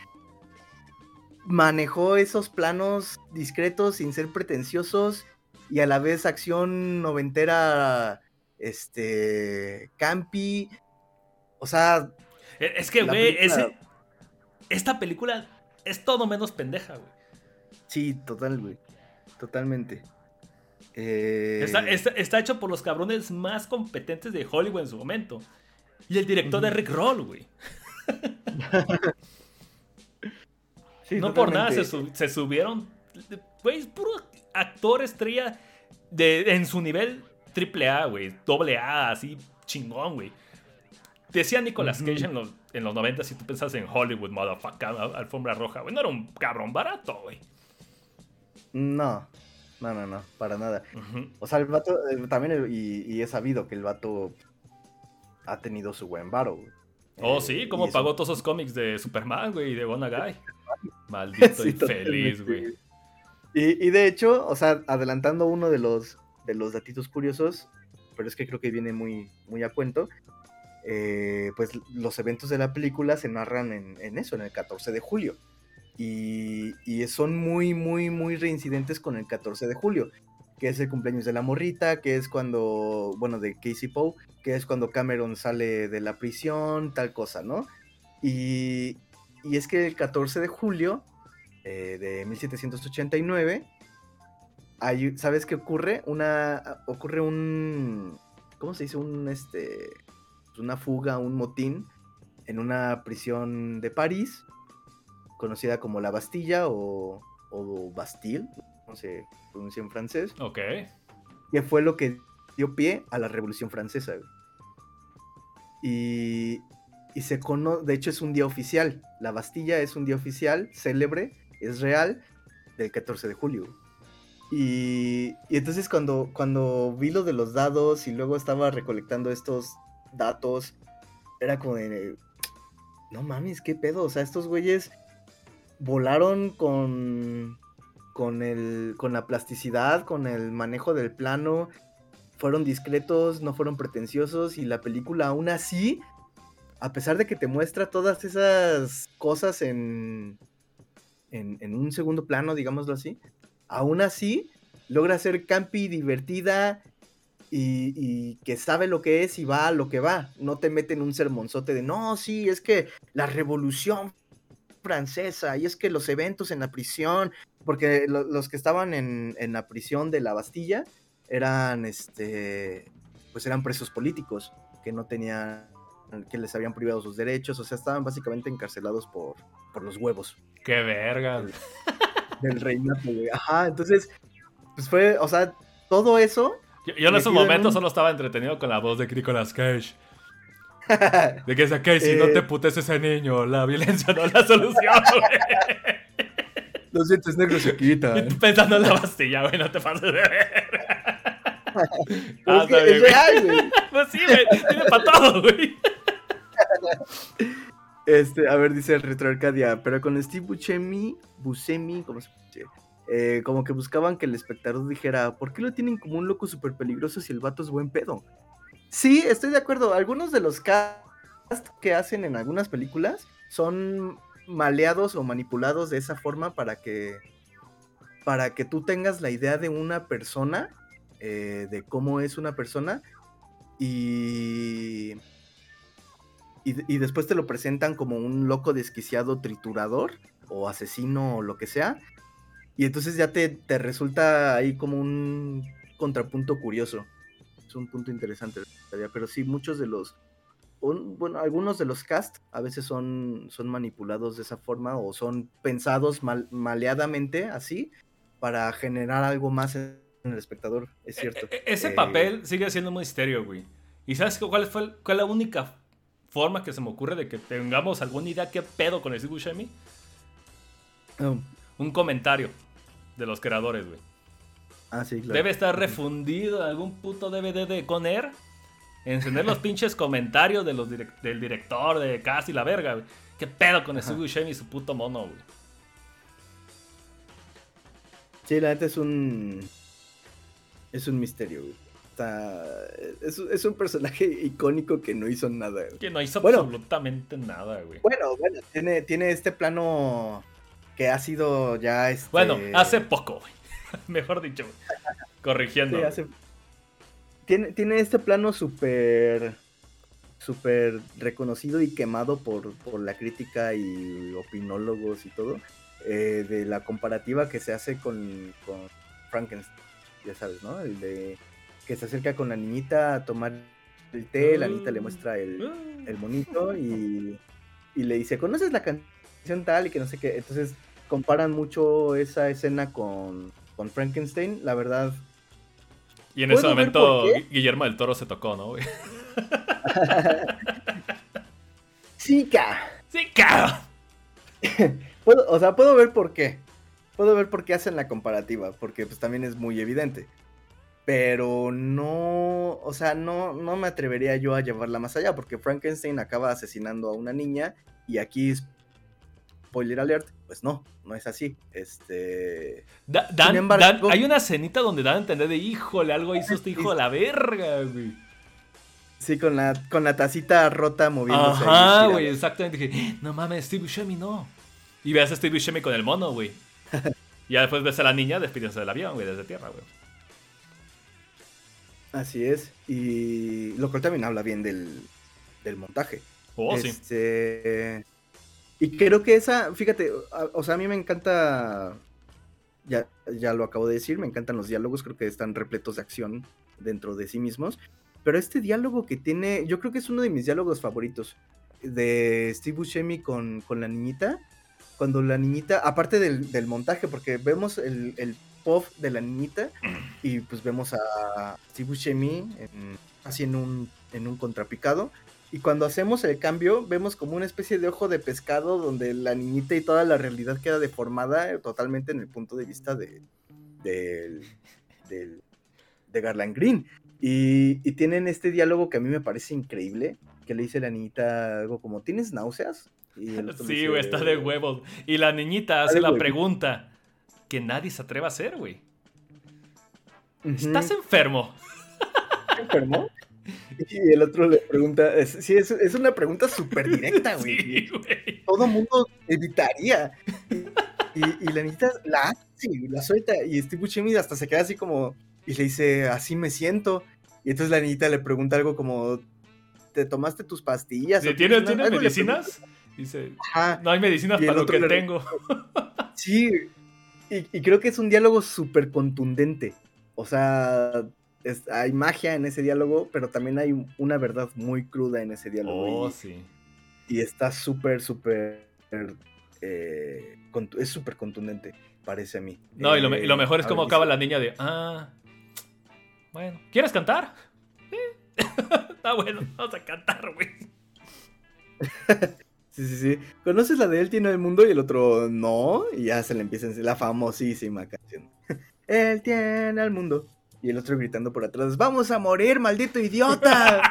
manejó esos planos discretos sin ser pretenciosos y a la vez acción noventera, este, campi. O sea... E, es que, güey, esta película es todo menos pendeja, güey. Sí, total, güey. Totalmente. Eh, está, hecho por los cabrones más competentes de Hollywood en su momento. Y el director de Rick Roll, güey. no por nada se, subieron. Güey, es puro actor estrella de, en su nivel triple A, güey. Doble A, así chingón, güey. Decía Nicolas Cage en los, en los 90 si tú pensás en Hollywood, motherfucker, alfombra roja, güey. No era un cabrón barato, güey. No. No, no, no, para nada. O sea, el vato, eh, también, y, y, he sabido que el vato ha tenido su buen varo, Oh, sí, como pagó todos esos cómics de Superman, güey, y de Guy. Maldito infeliz, güey. Y, y, de hecho, o sea, adelantando uno de los, de los datitos curiosos, pero es que creo que viene muy, muy a cuento, eh, pues los eventos de la película se narran en, en eso, en el 14 de julio. Y, son muy, muy, muy reincidentes con el 14 de julio, que es el cumpleaños de la morrita, que es cuando, bueno, de Casey Poe, que es cuando Cameron sale de la prisión, tal cosa, ¿no? Y, y es que el 14 de julio eh, de 1789, hay, ¿sabes qué ocurre? Una, ocurre un, ¿cómo se dice? Un, este, una fuga, un motín en una prisión de París conocida como la Bastilla o, o Bastille, no se pronuncia en francés. Ok. Que fue lo que dio pie a la Revolución Francesa. Y, y se conoce, de hecho es un día oficial. La Bastilla es un día oficial, célebre, es real, del 14 de julio. Y, entonces cuando, cuando vi lo de los dados y luego estaba recolectando estos datos, era como de, no mames, qué pedo, o sea, estos güeyes volaron con, con, el, con la plasticidad, con el manejo del plano, fueron discretos, no fueron pretenciosos y la película aún así, a pesar de que te muestra todas esas cosas en, en, un segundo plano, digámoslo así, aún así logra ser campi, divertida y, que sabe lo que es y va a lo que va. No te mete en un sermonzote de, no, sí, es que la revolución francesa y es que los eventos en la prisión, porque los que estaban en, la prisión de la Bastilla eran, este, pues eran presos políticos que no tenían, que les habían privado sus derechos, o sea, estaban básicamente encarcelados por, por los huevos. ¡Qué verga! Del, reinato, Ajá, entonces, pues fue, o sea, todo eso... Yo, en esos momentos solo estaba entretenido con la voz de Nicolas Cage. De que si no Eh. te putes ese niño, la violencia no es la solución, güey. Los dientes negros se quitan. Pensando en la Bastilla, güey, no te pases de ver. Es que es real, güey. Pues sí, güey, tiene para todo, güey. Este, a ver, dice el Retro Arcadia, pero con Steve Buscemi, Buscemi, ¿cómo se? Eh, como que buscaban que el espectador dijera, ¿por qué lo tienen como un loco súper peligroso si el vato es buen pedo? Sí, estoy de acuerdo. Algunos de los cast que hacen en algunas películas son maleados o manipulados de esa forma para que para que tú tengas la idea de una persona, eh, de cómo es una persona y y, y después te lo presentan como un loco desquiciado triturador o asesino o lo que sea. Y entonces ya te, te resulta ahí como un contrapunto curioso. Es un punto interesante. Pero sí, muchos de los... un- bueno, algunos de los cast a veces son, son manipulados de esa forma o son pensados mal- maleadamente así para generar algo más en el espectador. Es cierto. E- Ese Eh, papel sigue siendo un misterio, güey. ¿Y sabes cu- cuál fue cuál la única forma que se me ocurre de que tengamos alguna idea qué pedo con el Steve Buscemi? oh, Un comentario de los creadores, güey. ah, sí, claro. Debe estar refundido en algún puto DVD de Conair. Encender los pinches comentarios de los del director, de casi la verga, güey. ¿Qué pedo con el Steve Buscemi y su puto mono, güey? Sí, la neta es un. Es un misterio, güey. Está- es, es un personaje icónico que no hizo nada, güey. Que no hizo Bueno. absolutamente nada, güey. Bueno, bueno, tiene, tiene este plano que ha sido ya este. Bueno, hace poco, güey. Mejor dicho, güey. Corrigiendo. Sí, hace- Tiene, tiene este plano súper. súper reconocido y quemado por, por la crítica y opinólogos y todo. eh, de la comparativa que se hace con, con Frankenstein. Ya sabes, ¿no? El de que se acerca con la niñita a tomar el té, la niñita le muestra el, el monito y, y le dice, ¿conoces la canción tal? Y que no sé qué. Entonces comparan mucho esa escena con, con Frankenstein. La verdad, Y en ese ¿Puedo ver momento Guillermo del Toro se tocó, ¿no, chica. ¡Sí, cabrón! Puedo, o sea, puedo ver por qué. Puedo ver por qué hacen la comparativa, porque pues también es muy evidente. Pero no, o sea, no, no me atrevería yo a llevarla más allá, porque Frankenstein acaba asesinando a una niña y aquí, spoiler alert, pues no, no es así. Este... Da- dan- Sin embargo- dan- hay una escenita donde dan a entender de, híjole, algo hizo este hijo de la verga, güey. Sí, con la, con la tacita rota moviéndose. Ajá, güey, exactamente. Dije, no mames, Steve Buscemi no. Y ves a Steve Buscemi con el mono, güey. Y ya después ves a la niña despidiéndose del avión, güey, desde tierra, güey. Así es. Y lo cual también habla bien del, del montaje. Oh, sí. Este, Y creo que esa, fíjate, a- o sea, a mí me encanta, ya, ya lo acabo de decir, me encantan los diálogos, creo que están repletos de acción dentro de sí mismos. Pero este diálogo que tiene, yo creo que es uno de mis diálogos favoritos de Steve Buscemi con, con la niñita. Cuando la niñita, aparte del, del montaje, porque vemos el, el pop de la niñita y pues vemos a Steve Buscemi en- así en un, en un contrapicado. Y cuando hacemos el cambio, vemos como una especie de ojo de pescado donde la niñita y toda la realidad queda deformada eh, totalmente en el punto de vista de, del- de Garland Green. Y, y tienen este diálogo que a mí me parece increíble, que le dice la niñita algo como, ¿tienes náuseas? Y Sí, dice, está de huevos. Y la niñita hace de la pregunta que nadie se atreva a hacer, güey. "Ujú, ¿Estás enfermo? enfermo? Y el otro le pregunta, es- sí, es, es una pregunta súper directa, güey. Sí, güey. todo mundo evitaría. Y, y la niñita la hace, la suelta. Y Steve Buscemi hasta se queda así como. Y le dice, así me siento. Y entonces la niñita le pregunta algo como. ¿Te tomaste tus pastillas? ¿Sí, o qué?" ¿Tienes, No, ¿tienes algo le medicinas? Dice, Ajá. no hay medicinas para lo que le- tengo. Sí. Y, y creo que es un diálogo súper contundente. O sea, es- hay magia en ese diálogo, pero también hay un- una verdad muy cruda en ese diálogo. Oh, y- sí. y está súper, súper. eh, es súper contundente, parece a mí. No, y lo, me- y lo Eh, mejor es ver, acaba la niña de, ah, bueno, ¿quieres cantar? Sí. Está bueno, vamos a cantar, güey. Sí, sí, sí. ¿Conoces la de Él tiene el mundo y el otro no? Y ya se le empieza a decir la famosísima canción. Él tiene el mundo. Y el otro gritando por atrás, ¡Vamos a morir, maldito idiota!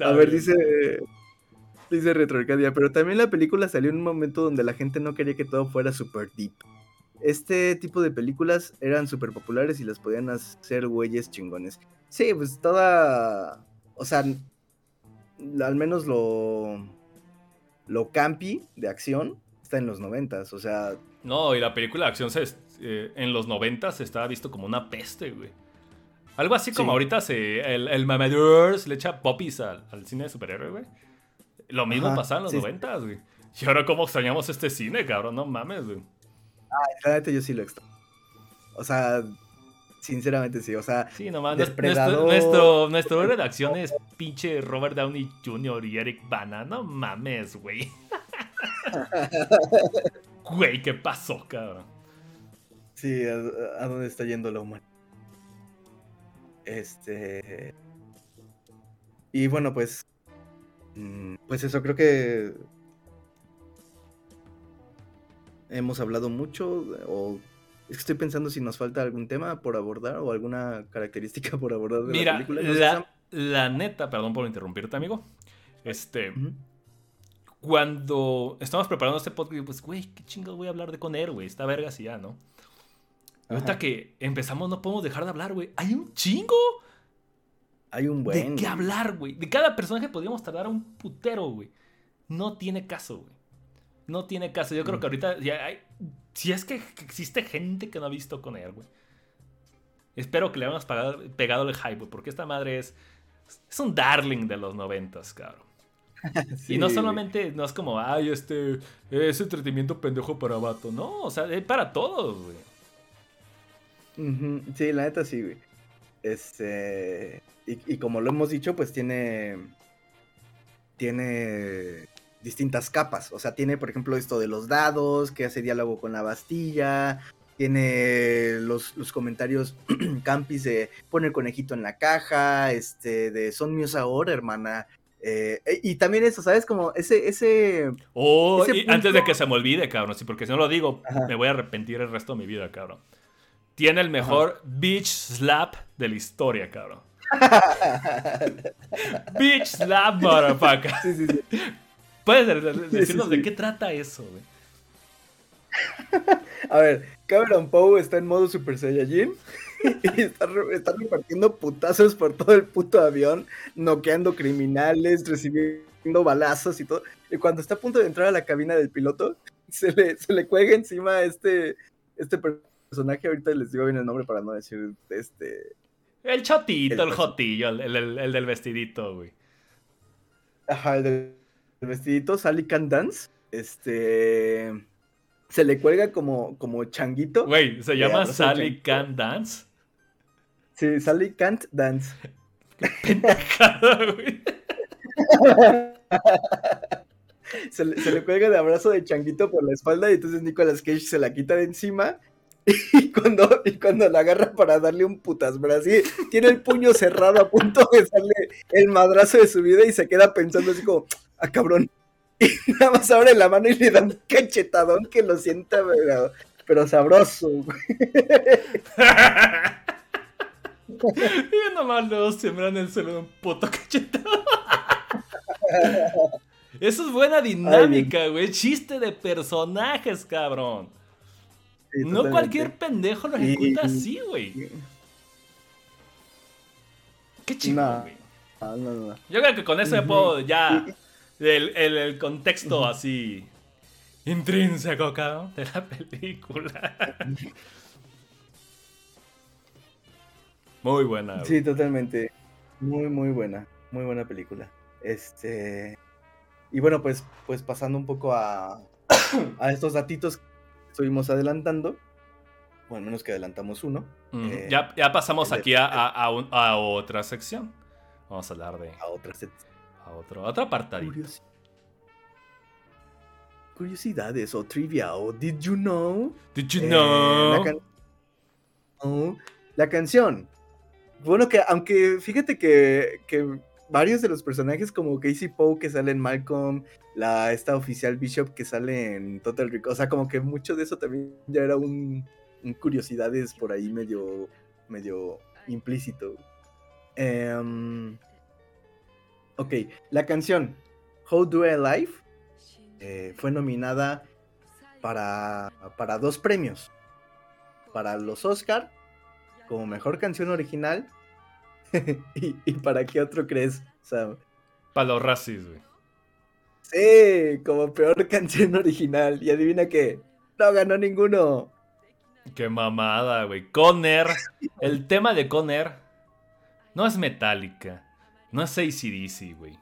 a ver, dice, dice Retroarcadia, pero también la película salió en un momento donde la gente no quería que todo fuera super deep. Este tipo de películas eran súper populares y las podían hacer güeyes chingones. Sí, pues toda. O sea, al menos lo. Lo campi de acción está en los noventas, o sea. No, y la película de acción se, eh, en los noventas estaba visto como una peste, güey. Algo así como Sí. ahorita se, el, el mamador se le echa popis al, al cine de superhéroe, güey. Lo mismo Ajá, pasaba en los sí, sí. noventas, güey. Y ahora cómo extrañamos este cine, cabrón, no mames, güey. Neta yo sí lo extraño. O sea, sinceramente sí, o sea. Sí, nomás. nuestro- Depredador. Nuestro, nuestro héroe de acción es pinche Robert Downey Jr. y Eric Bana. No mames, güey. Güey, ¿qué pasó, cabrón? Sí, ¿a, a dónde está yendo la humanidad? Este. Y bueno, pues. mm, Pues eso, creo que. Hemos hablado mucho. O. Es que estoy pensando si nos falta algún tema por abordar o alguna característica por abordar de la Mira, película. No sé, Sam. la, la neta, perdón por interrumpirte, amigo. Este. Cuando estamos preparando este podcast, pues, güey, qué chingados voy a hablar de con él, güey. Está vergas y ya, ¿no? Ahorita que empezamos, no podemos dejar de hablar, güey. Hay un chingo Hay un buen. de qué hablar, güey. De cada personaje podríamos tardar un putero, güey. No tiene caso, güey. No tiene caso. Yo creo que ahorita ya hay. Si es que existe gente que no ha visto con él, güey. Espero que le hayamos pagado- pegado el hype, güey. Porque esta madre es. Es un darling de los noventas, cabrón. Sí, y no solamente, no es como, ay, este, es entretenimiento pendejo para vato. No, o sea, es para todos, güey. Sí, la neta sí, güey. Este. Y, y como lo hemos dicho, pues tiene. Tiene distintas capas. O sea, tiene, por ejemplo, esto de los dados, que hace diálogo con la Bastilla. Tiene los, los comentarios campis de pone el conejito en la caja. Este, de son míos ahora, hermana. Eh, e- y también eso, ¿sabes? Como ese, ese. Oh, Ese antes de que se me olvide, cabrón, sí, porque si no lo digo, Ajá. me voy a arrepentir el resto de mi vida, cabrón. Tiene el mejor beach slap de la historia, cabrón. beach slap, motherfucker. Sí, sí, sí. ¿Puedes decirnos de qué trata eso, güey? A ver, Cameron Poe está en modo Super Saiyajin y está, re- está repartiendo putazos por todo el puto avión, noqueando criminales, recibiendo balazos y todo. Y cuando está a punto de entrar a la cabina del piloto, se le, se le cuelga encima este, este personaje. Ahorita les digo bien el nombre para no decir este. El chatito, El el, jotillo, el, el- el- el del vestidito, güey. Ajá, el del el vestidito, Sally Can Dance. Este. Se le cuelga como, como changuito. Güey, se llama Sally. Can Dance. Sí, Sally Can't Dance. Pendejada, güey. se, le, se le cuelga de abrazo de changuito por la espalda y entonces Nicolas Cage se la quita de encima y cuando, y cuando la agarra para darle un putas, así tiene el puño cerrado a punto de darle el madrazo de su vida y se queda pensando así como, ah cabrón, y nada más abre la mano y le da un cachetadón que lo sienta pero, pero sabroso. Y nomás luego sembran el suelo de un puto cachetado. Eso es buena dinámica, güey. Chiste de personajes, cabrón. Sí, no totalmente. cualquier pendejo lo Y- ejecuta así, güey. Qué chido, güey. No, no, no. Yo creo que con eso ya Ujú. puedo ya. El, el- el contexto así. Intrínseco, cabrón, de la película. Muy buena. güey. Sí, totalmente. Muy, muy buena. Muy buena película. Este. Y bueno, pues, pues pasando un poco a, a estos datitos que estuvimos adelantando. Bueno, al menos que adelantamos uno. Mm, eh, ya, ya pasamos de- aquí a, a- a un- a otra sección. Vamos a hablar de A otra set- a otro, a apartadito. curiosi- curiosidades o trivia o did you know? Did you Eh, know? la, can- Oh, la canción Bueno, que aunque fíjate que, que varios de los personajes como Casey Poe que sale en Malcolm, la esta oficial Bishop que sale en Total Recall, o sea, como que mucho de eso también ya era un, un curiosidades por ahí medio medio implícito. Em, ok, la canción How Do I Live eh, fue nominada para, para dos premios. Para los Oscar como mejor canción original. ¿Y, para qué otro crees, Sam? Para los racis, güey. Sí, como peor canción original. Y adivina qué, no ganó ninguno. Qué mamada, güey. Conner, el tema de Conner no es Metallica, no es ACDC, güey.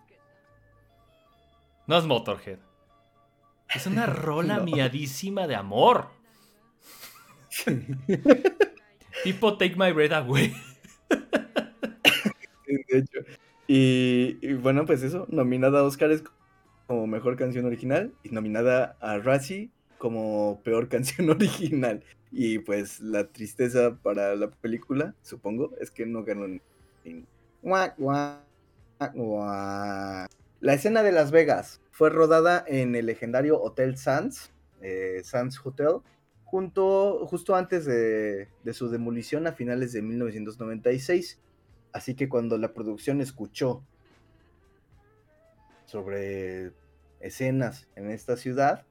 No es Motorhead. Es una rola miadísima de amor. tipo Take My Breath Away. de hecho. Y, bueno, pues eso, nominada a Oscars como mejor canción original y nominada a Razzie como peor canción original. Y pues la tristeza para la película, supongo, es que no ganó en... La escena de Las Vegas fue rodada en el legendario Hotel Sands, eh, Sands Hotel, junto, justo antes de, de, su demolición a finales de 1996. Así que cuando la producción escuchó sobre escenas en esta ciudad,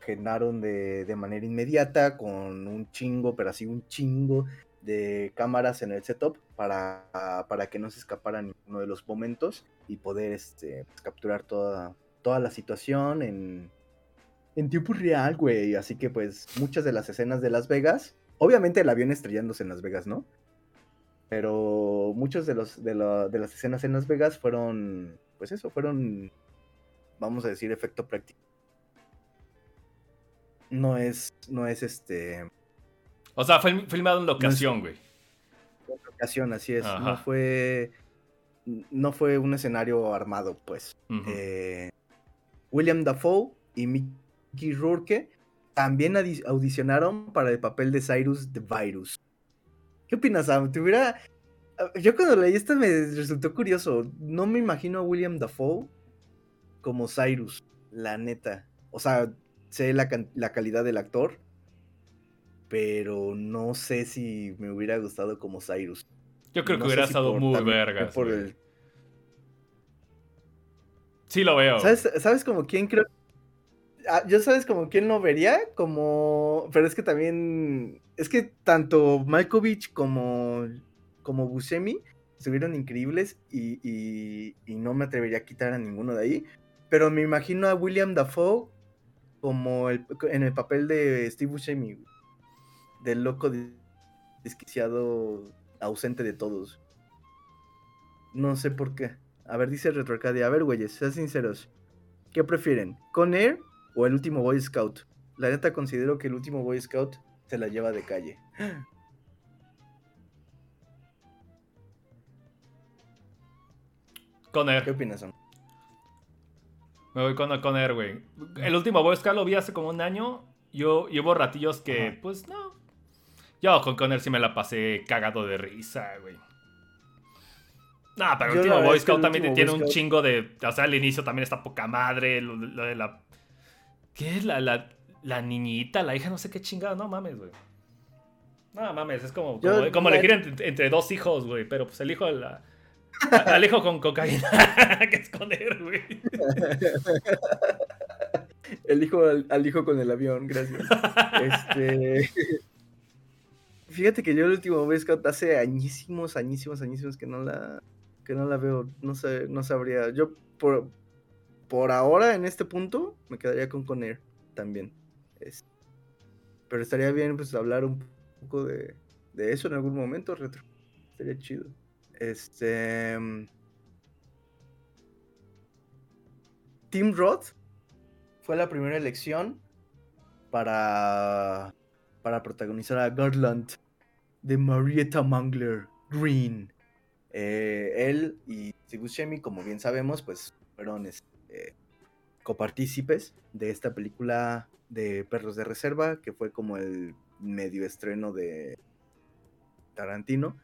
generaron de, de, manera inmediata con un chingo, pero así un chingo de cámaras en el setup para, para que no se escapara ninguno de los momentos y poder este, pues, capturar toda, toda la situación en, en tiempo real, güey. Así que pues muchas de las escenas de Las Vegas, obviamente el avión estrellándose en Las Vegas, ¿no? Pero muchas de, de, de las escenas en Las Vegas fueron, pues eso, fueron, vamos a decir, efecto práctico no es, no es este. O sea, fue filmado en locación, güey. en locación, así es. No fue. No fue un escenario armado, pues. Eh, William Dafoe y Mickey Rourke también audicionaron para el papel de Cyrus the Virus. ¿Qué opinas, Sam? ¿Te hubiera... Yo cuando leí esto me resultó curioso. No me imagino a William Dafoe como Cyrus, la neta. O sea, sé la, calidad del actor, pero no sé si me hubiera gustado como Cyrus. Yo creo que hubiera estado muy vergas. Sí lo veo. ¿Sabes, ¿Sabes como quién creo? Ah, yo sabes como quién lo vería, como... Pero es que también... Es que tanto Malkovich como, como Buscemi estuvieron increíbles y, y, y no me atrevería a quitar a ninguno de ahí. Pero me imagino a William Dafoe como el, en el papel de Steve Buscemi, del loco desquiciado ausente de todos. No sé por qué. A ver, dice Retroarcadia. A ver, güeyes, sean sinceros. ¿Qué prefieren? ¿Con Air o el último Boy Scout? La neta considero que el último Boy Scout se la lleva de calle. Con Air. ¿Qué opinas, Son? Me voy con Conner, güey. El último Boy Scout lo vi hace como un año. Yo llevo ratillos que, pues no. Yo con Conner sí me la pasé cagado de risa, güey. No, pero el último Boy Scout también tiene un chingo de. O sea, al inicio también está poca madre. Lo, de la. ¿Qué es la, la, la, niñita, la hija? No sé qué chingada. No mames, güey. No mames, es como, como, elegir entre, entre, dos hijos, güey. Pero pues el hijo de la. Al hijo con cocaína que esconder, güey. El hijo al, hijo con el avión, gracias. Este. Fíjate que yo el último vez hace añísimos, añísimos, añísimos que no la que no la veo, no sé, no sabría. Yo por, por ahora en este punto me quedaría con Conner también. pero estaría bien pues hablar un poco de, de eso en algún momento, retro. Sería chido. Este. Mm, Tim Roth fue la primera elección para, para protagonizar a Garland de Marietta Mangler Green. Eh, él y Steve como bien sabemos, pues fueron este, copartícipes de esta película de Perros de Reserva, que fue como el medio estreno de Tarantino.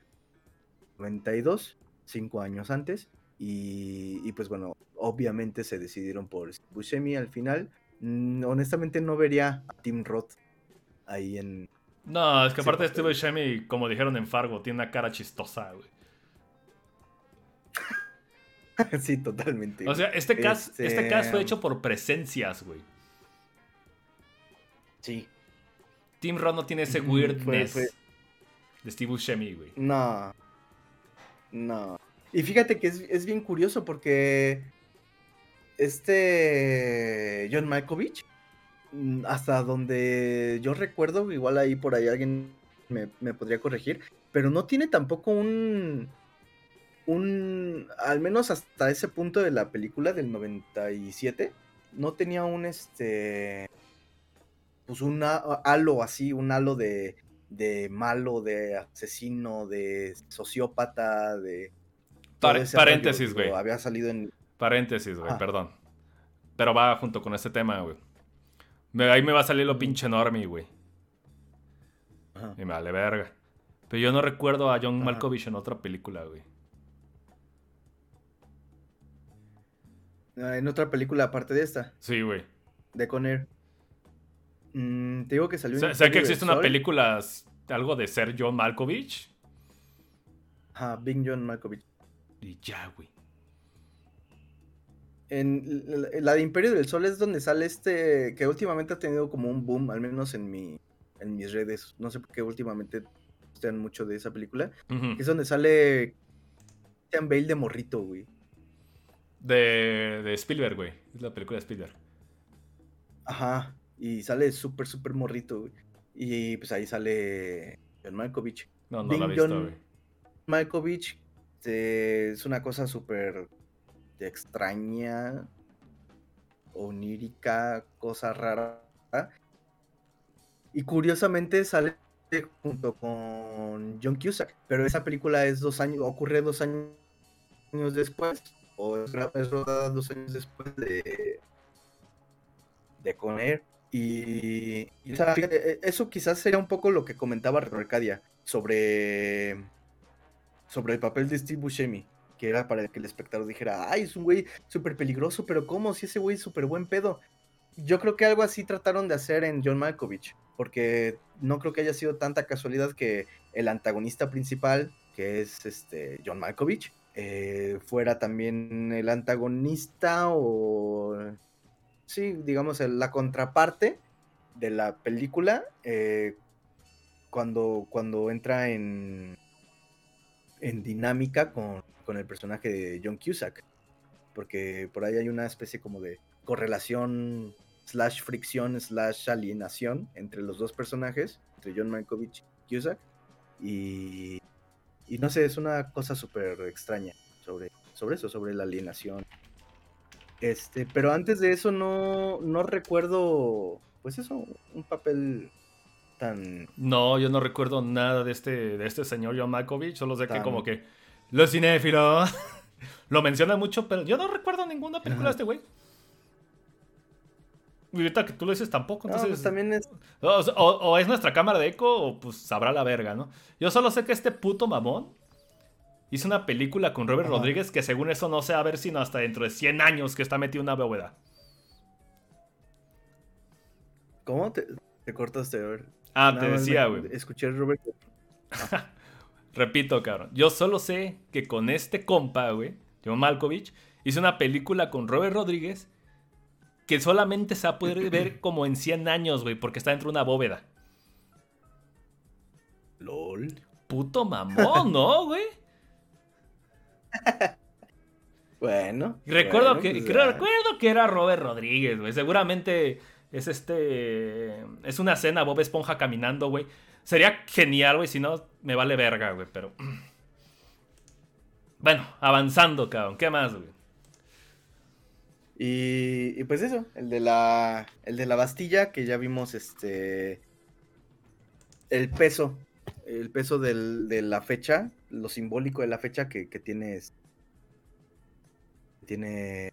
92, cinco años antes. Y, y pues bueno, obviamente se decidieron por Buscemi al final. Mm, honestamente no vería a Tim Roth ahí en... No, es que Sí, aparte. Steve Buscemi, como dijeron en Fargo, tiene una cara chistosa, güey. sí, totalmente. O sea, este cast, Este, este cast fue hecho por presencias, güey. Sí. Tim Roth no tiene ese weirdness fue- fue- de Steve Buscemi, güey. No. No. Y fíjate que es, es bien curioso porque este John Malkovich, mm, hasta donde yo recuerdo, igual ahí por ahí alguien me, me podría corregir, pero no tiene tampoco un, un, al menos hasta ese punto de la película del 97, no tenía un, este, pues un ha- halo así, un halo de, de malo, de asesino, de sociópata, de... paréntesis, güey. Había salido en... Paréntesis, güey, perdón. Pero va junto con este tema, güey. Ahí me va a salir lo pinche enorme, güey. Ajá. Y me vale verga. Pero yo no recuerdo a John Ajá. Malkovich en otra película, güey. Ah, En otra película aparte de esta, Sí, güey. de Conner. Mm, te digo que salió Imperio que existe una película, algo de ser John Malkovich. Ajá, Big John Malkovich. Y ya, güey. En la, de Imperio del Sol es donde sale este, que últimamente ha tenido como un boom, al menos en mi, en mis redes. No sé por qué últimamente gustan mucho de esa película. Es donde sale Christian Bale de morrito, güey. De, de Spielberg, güey. Es la película de Spielberg. Ajá. Y sale súper, súper morrito, güey. Y pues ahí sale John Malkovich. No, no Bing la he visto, John güey. Malkovich eh, es una cosa súper extraña, onírica, cosa rara. Y curiosamente sale junto con John Cusack, pero esa película es dos años, ocurre dos años después, o es, rodada dos años después de, de Con Air. Y, sea, e- eso quizás sería un poco lo que comentaba Arcadia sobre, sobre el papel de Steve Buscemi, que era para que el espectador dijera, ay, es un güey súper peligroso, pero ¿cómo? Si ese güey es súper buen pedo. Yo creo que algo así trataron de hacer en John Malkovich, porque no creo que haya sido tanta casualidad que el antagonista principal, que es este John Malkovich, eh, fuera también el antagonista o sí, digamos, la contraparte de la película eh, cuando, cuando entra en, en dinámica con, con el personaje de John Cusack. Porque por ahí hay una especie como de correlación slash fricción slash alienación entre los dos personajes, entre John Malkovich y Cusack. Y, y no sé, es una cosa súper extraña sobre, sobre eso, sobre la alienación. Este, pero antes de eso no, no recuerdo, pues eso, un papel tan... No, yo no recuerdo nada de este, de este señor John Malkovich. Solo sé que como que los cinéfilos lo mencionan mucho, pero yo no recuerdo ninguna película de este güey. Y ahorita que tú lo dices tampoco, No, entonces... pues también es... O, o- o es nuestra cámara de eco o pues sabrá la verga, ¿no? Yo solo sé que este puto mamón hizo una película con Robert Ajá. Rodríguez que según eso no se va a ver sino hasta dentro de 100 años que está metido en una bóveda. ¿Cómo te, te cortaste? A ver. Ah, Nada te decía, güey. Escuché el Robert. Repito, cabrón. Yo solo sé que con este compa, güey, John Malkovich, hizo una película con Robert Rodríguez que solamente se va a poder ver como en 100 años, güey, porque está dentro de una bóveda. LOL. Puto mamón, ¿no, güey? Bueno. Recuerdo, bueno, que, pues, creo- ah, recuerdo que era Robert Rodríguez, güey. Seguramente es este. Es una escena Bob Esponja caminando, güey. Sería genial, güey. Si no, me vale verga, güey. Pero. Bueno, avanzando, cabrón. ¿Qué más, güey? Y, y pues eso, el de la el de la Bastilla, que ya vimos este el peso, el peso del- de la fecha, lo simbólico de la fecha que, que tiene es- tiene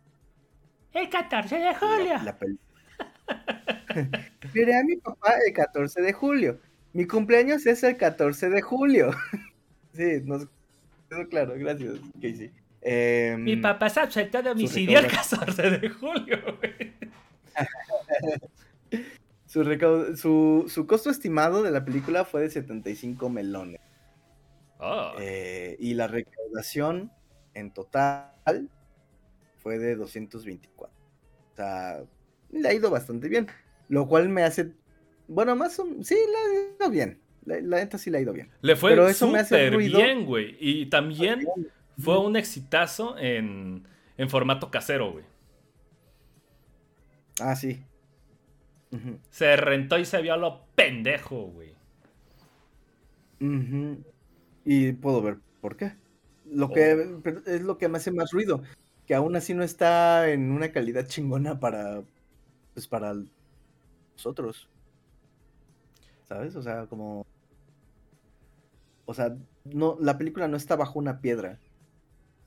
El 14 de la, la Miré a mi papá el 14 de julio. Mi cumpleaños es el 14 de julio. sí, nos, quedó claro, gracias, Casey. Eh, Mi papá se aceptó de homicidio el 14 de julio, su, su, su costo estimado de la película fue de 75 melones. Oh. Eh, y la recaudación en total fue de 224. O sea, le ha ido bastante bien. Lo cual me hace. Bueno, más o Sí, le ha ido bien. La, la neta sí le ha ido bien. Le fue Pero eso me hace súper ruido. bien, güey. Y también fue un exitazo en, en formato casero, güey. Ah, sí. Se rentó y se vio a lo pendejo, güey. Ujú. Y puedo ver por qué. Lo que pero es lo que me hace más ruido. Que aún así no está en una calidad chingona para. Pues para nosotros. ¿Sabes? O sea, como. O sea, no, la película no está bajo una piedra.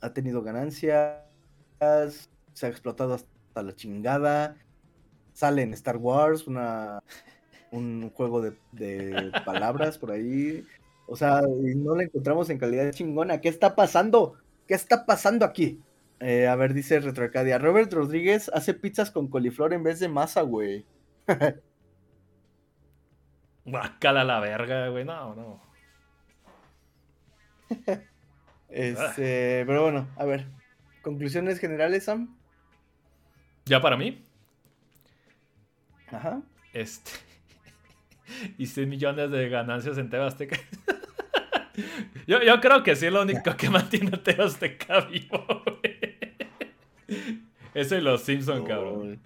Ha tenido ganancias. Se ha explotado hasta la chingada. Sale en Star Wars una, un juego de, palabras por ahí. O sea, no la encontramos en calidad chingona. ¿Qué está pasando? ¿Qué está pasando aquí? Eh, a ver, dice Retroarcadia. Robert Rodríguez hace pizzas con coliflor en vez de masa, güey. Guacala la verga, güey. No, no. Este, pero bueno, a ver. Conclusiones generales, Sam. ¿Ya para mí? Ajá. Este. y 6 millones de ganancias en TV Azteca. yo, yo creo que sí es lo único que mantiene a TV Azteca vivo, güey. Eso y los Simpson, cabrón.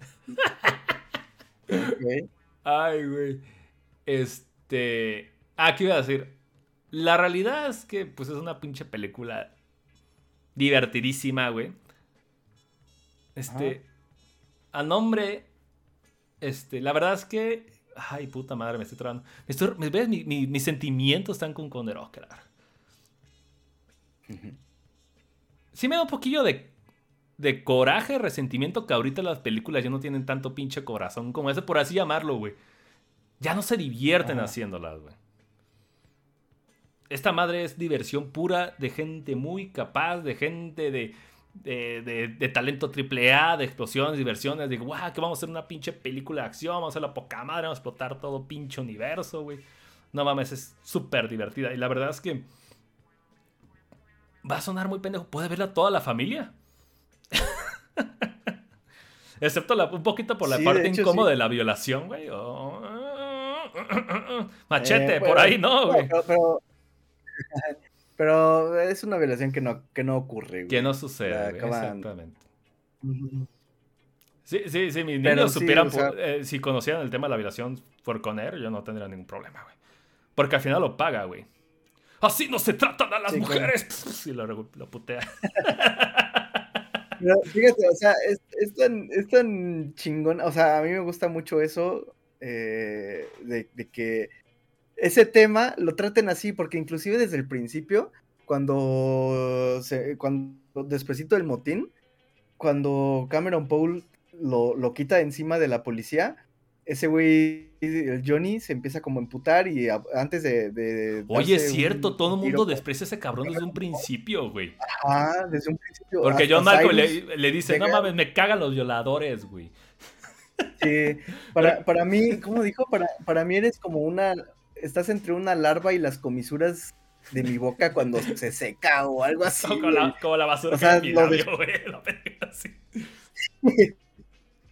Ok. Ay, güey. Este. Ah, ¿qué iba a decir? La realidad es que, pues, es una pinche película divertidísima, güey. Este. A nombre. Este, la verdad es que. Ay, puta madre, me estoy trabando. Me estoy- ¿Ves? Mi- mi- mis sentimientos están con Conner Oscar. Sí me da un poquillo de, de coraje, resentimiento que ahorita las películas ya no tienen tanto pinche corazón como ese, por así llamarlo, güey. Ya no se divierten Ajá. haciéndolas, güey. Esta madre es diversión pura de gente muy capaz, de gente de, de, de- de talento triple A, de explosiones, diversiones, de guau, que vamos a hacer una pinche película de acción, vamos a hacer la poca madre, vamos a explotar todo pinche universo, güey. No mames, es súper divertida. Y la verdad es que va a sonar muy pendejo. Puede verla toda la familia. Excepto la- un poquito por la Sí, de parte hecho, incómoda sí. de la violación, güey. Oh. Machete, Eh, por ahí no, güey. Pero, pero, pero es una violación que no, que no ocurre, güey. Que no sucede, güey, Exactamente. Sí, sí, sí, mis Pero niños sí, supieran, o sea- por- eh, si conocieran el tema de la violación por Conner, yo no tendría ningún problema, güey. Porque al final lo paga, güey. Así no se tratan a las claro. mujeres. Y lo, lo putea. Fíjate, o sea, es, es tan, es tan chingón, o sea, a mí me gusta mucho eso, eh, de, de que ese tema lo traten así, porque inclusive desde el principio, cuando, se, cuando despuesito del motín, cuando Cameron Paul lo, lo quita encima de la policía, ese güey, el Johnny, se empieza como a emputar y a- antes de... de Oye, es cierto, un todo el mundo desprecia a ese cabrón desde un principio, güey. Ah, desde un principio. Porque John Cyrus le, le dice, no mames, me cagan los violadores, güey. Sí, para, para mí, ¿cómo dijo? Para, para mí eres como una, estás entre una larva y las comisuras de mi boca cuando se seca o algo así. como, la, güey. como la basura O sea, que lo de- güey. así.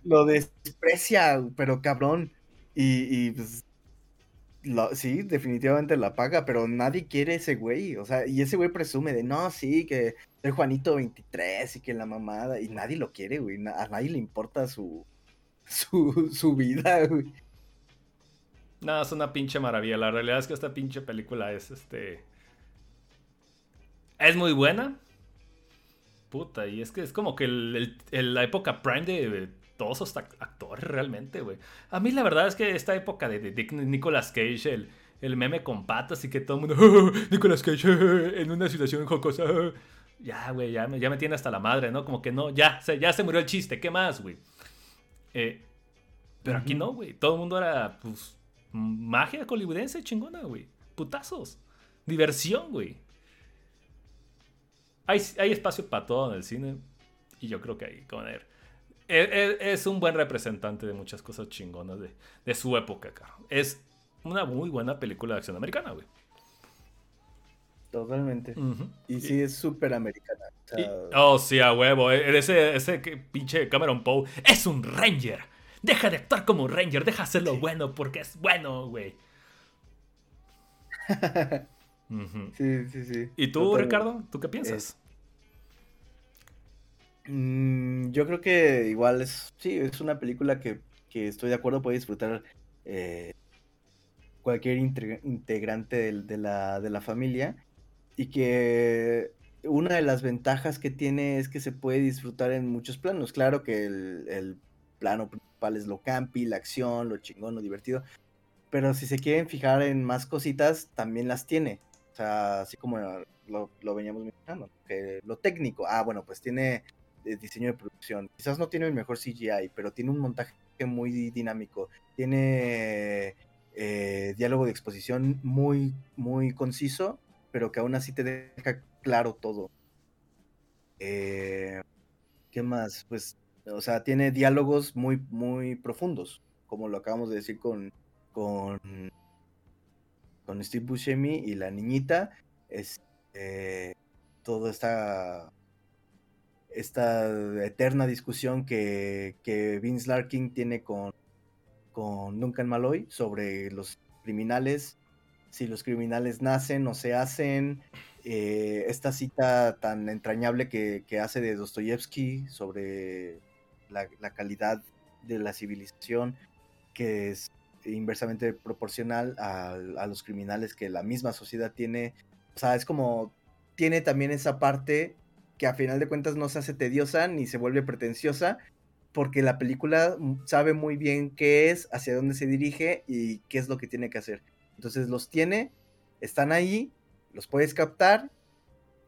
Lo desprecia, pero cabrón. Y, pues, sí, definitivamente la paga, pero nadie quiere ese güey. O sea, y ese güey presume de, no, sí, que soy Juanito 23 y que la mamada, y nadie lo quiere, güey. A nadie le importa su, su, su vida, güey. No, es una pinche maravilla. La realidad es que esta pinche película es este. Es muy buena. Puta, y es que es como que el- el- el- la época prime de todos act- actores realmente, güey. A mí la verdad es que esta época de, de, de Nicolas Cage, el, el meme con patas y que todo el mundo, "Oh, Nicolas Cage en una situación jocosa. Ya, güey, ya me, ya me tiene hasta la madre, ¿no? Como que no, ya, se, ya se murió el chiste, ¿qué más, güey? Eh, pero aquí no, güey. Todo el mundo era, pues, magia hollywoodense chingona, güey. Putazos. Diversión, güey. hay, hay espacio para todo en el cine. Y yo creo que ahí, con él. Es, es un buen representante de muchas cosas chingonas de, de su época, caro. Es una muy buena película de acción americana, güey. Totalmente. Y sí, es súper americana. O sea, oh, sí, a huevo. E, Ese, ese pinche Cameron Poe es un ranger. Deja de actuar como un ranger, deja hacerlo bueno porque es bueno, güey. Sí, sí, sí. ¿Y tú, Totalmente. Ricardo? ¿Tú qué piensas? Mm, yo creo que igual es, sí, es una película que, que estoy de acuerdo, puede disfrutar eh, cualquier integrante de, la, de la familia y que una de las ventajas que tiene es que se puede disfrutar en muchos planos. Claro que el, el plano principal es lo campi, la acción, lo chingón, lo divertido, pero si se quieren fijar en más cositas, también las tiene. O sea, así como lo, lo veníamos mencionando, que lo técnico, ah, bueno, pues tiene diseño de producción. Quizás no tiene el mejor CGI, pero tiene un montaje muy dinámico. Tiene eh, diálogo de exposición muy, muy conciso, pero que aún así te deja claro todo. Eh, ¿Qué más? Pues, o sea, tiene diálogos muy, muy profundos, como lo acabamos de decir con, con, con Steve Buscemi y la niñita. Es, eh, todo está esta eterna discusión que, que Vince Larkin tiene con, con Duncan Malloy sobre los criminales, si los criminales nacen o se hacen, eh, esta cita tan entrañable que, hace de Dostoyevsky sobre la, la calidad de la civilización, que es inversamente proporcional a, a los criminales que la misma sociedad tiene. O sea, es como, tiene también esa parte que a final de cuentas no se hace tediosa ni se vuelve pretenciosa, porque la película sabe muy bien qué es, hacia dónde se dirige y qué es lo que tiene que hacer. Entonces los tiene, están ahí, los puedes captar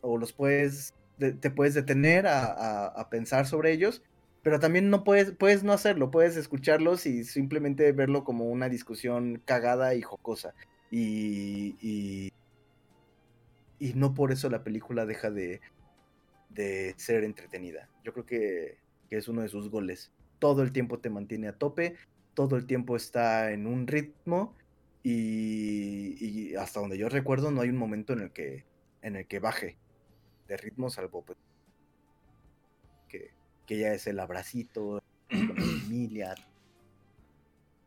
o los puedes, de- te puedes detener a, a- a pensar sobre ellos, pero también no puedes, puedes no hacerlo, puedes escucharlos y simplemente verlo como una discusión cagada y jocosa. Y, y, y no por eso la película deja de, de ser entretenida. Yo creo que, que es uno de sus goles. Todo el tiempo te mantiene a tope, todo el tiempo está en un ritmo y, y hasta donde yo recuerdo no hay un momento en el que, en el que baje de ritmo, salvo pues, que, que ya es el abracito con la familia.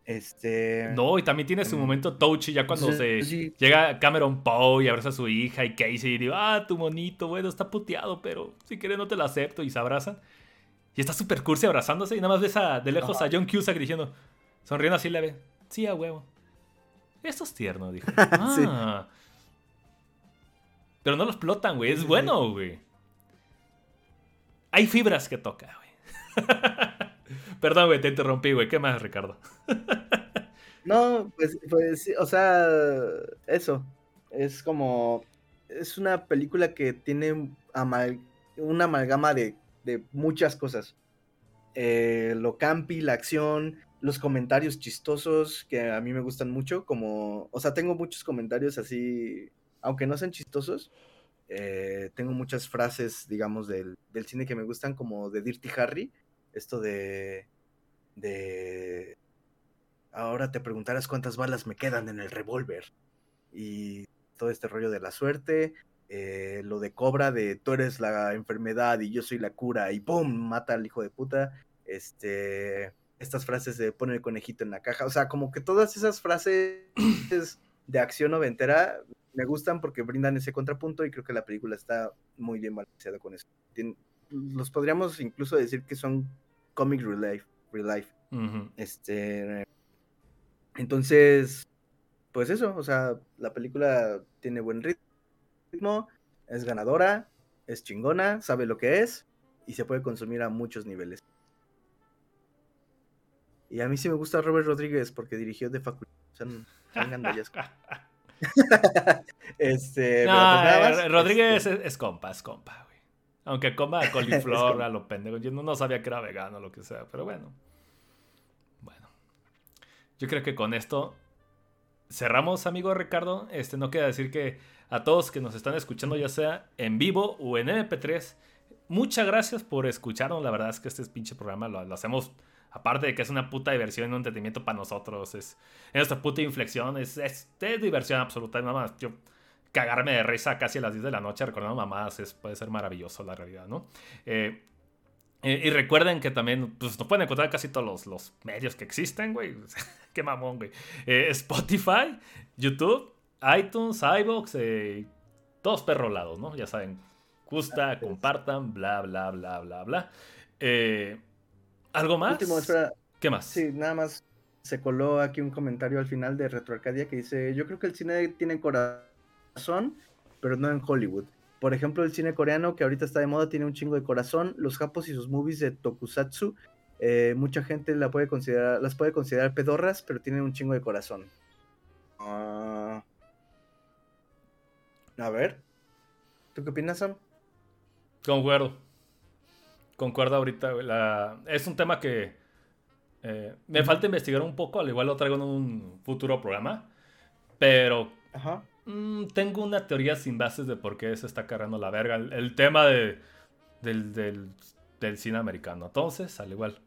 Este. No, y también tiene su Mm. momento touchy ya cuando Sí, se sí. llega Cameron Poe y abraza a su hija y Casey y digo, ah, tu monito, bueno, está puteado, pero si quieres no te lo acepto y se abrazan. Y está súper cursi abrazándose y nada más ves a- de lejos a John Cusack diciendo, sonriendo así leve, sí, a huevo. Esto es tierno, dijo. Ah. Pero no lo explotan, güey, es bueno, güey. Hay fibras que toca, güey. Perdón, güey, te interrumpí, güey. ¿Qué más, Ricardo? No, pues, pues, o sea, eso. Es como. Es una película que tiene una amalgama de, de muchas cosas. Eh, lo campi, la acción, los comentarios chistosos que a mí me gustan mucho. Como. O sea, tengo muchos comentarios así. Aunque no sean chistosos. eh, tengo muchas frases, digamos, del, del cine que me gustan, como de Dirty Harry. Esto de. de ahora te preguntarás cuántas balas me quedan en el revólver. Y todo este rollo de la suerte, eh, lo de Cobra, de tú eres la enfermedad y yo soy la cura, y ¡pum! mata al hijo de puta. Este, estas frases de pone el conejito en la caja, o sea, como que todas esas frases de acción noventera me gustan porque brindan ese contrapunto y creo que la película está muy bien balanceada con eso. Tien- los podríamos incluso decir que son comic real life. Real life. Ujú. Este. Entonces, pues eso, o sea, la película tiene buen ritmo, es ganadora, es chingona, sabe lo que es y se puede consumir a muchos niveles. Y a mí sí me gusta Robert Rodríguez porque dirigió The Faculty. O sea, de este, No, pues eh, Rodríguez este, es, es compa, es compa, güey. Aunque coma coliflor a lo pendejo. Yo no, no sabía que era vegano o lo que sea, pero bueno. Bueno. Yo creo que con esto cerramos, amigo Ricardo. Este, no queda decir que a todos que nos están escuchando, ya sea en vivo o en MP3, muchas gracias por escucharnos. La verdad es que este pinche programa lo, lo hacemos Aparte de que es una puta diversión y un entretenimiento para nosotros. Es, esta puta inflexión es, es, diversión absoluta. Nada más yo cagarme de risa casi a las 10 de la noche recordando mamás es, puede ser maravilloso la realidad, ¿no? Eh, eh, y recuerden que también pues, nos pueden encontrar casi todos los, los medios que existen, güey. Qué mamón, güey. Eh, Spotify, YouTube, iTunes, iBox, todos perrolados, ¿no? Ya saben, gusta, compartan, bla, bla, bla, bla, bla. Eh, ¿Algo más? Último, espera. ¿Qué más? Sí, nada más se coló aquí un comentario al final de Retro Arcadia que dice, yo creo que el cine tiene corazón, pero no en Hollywood. Por ejemplo, el cine coreano, que ahorita está de moda, tiene un chingo de corazón. Los japos y sus movies de tokusatsu, eh, mucha gente la puede considerar, las puede considerar pedorras, pero tienen un chingo de corazón. Ah. a ver, ¿tú qué opinas, Sam? Concuerdo. Concuerdo ahorita, la... es un tema que eh, me falta investigar un poco, al igual lo traigo en un futuro programa, pero mm, tengo una teoría sin bases de por qué se está cargando la verga el, tema de, del, del, cine americano. Entonces, al igual,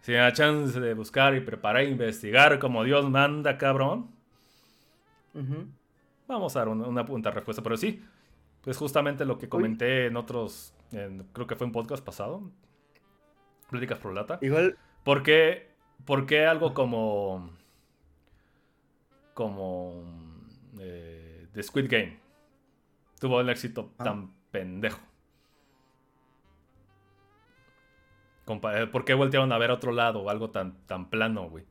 si da chance de buscar y preparar e investigar como Dios manda, cabrón, vamos a dar una, una punta respuesta, pero sí, es justamente lo que comenté en otros creo que fue un podcast pasado. Pláticas por lata. Igual. ¿Por qué, por qué algo como. como. Eh, The Squid Game tuvo el éxito ah. tan pendejo? ¿Por qué voltearon a ver a otro lado? Algo tan, tan plano, güey.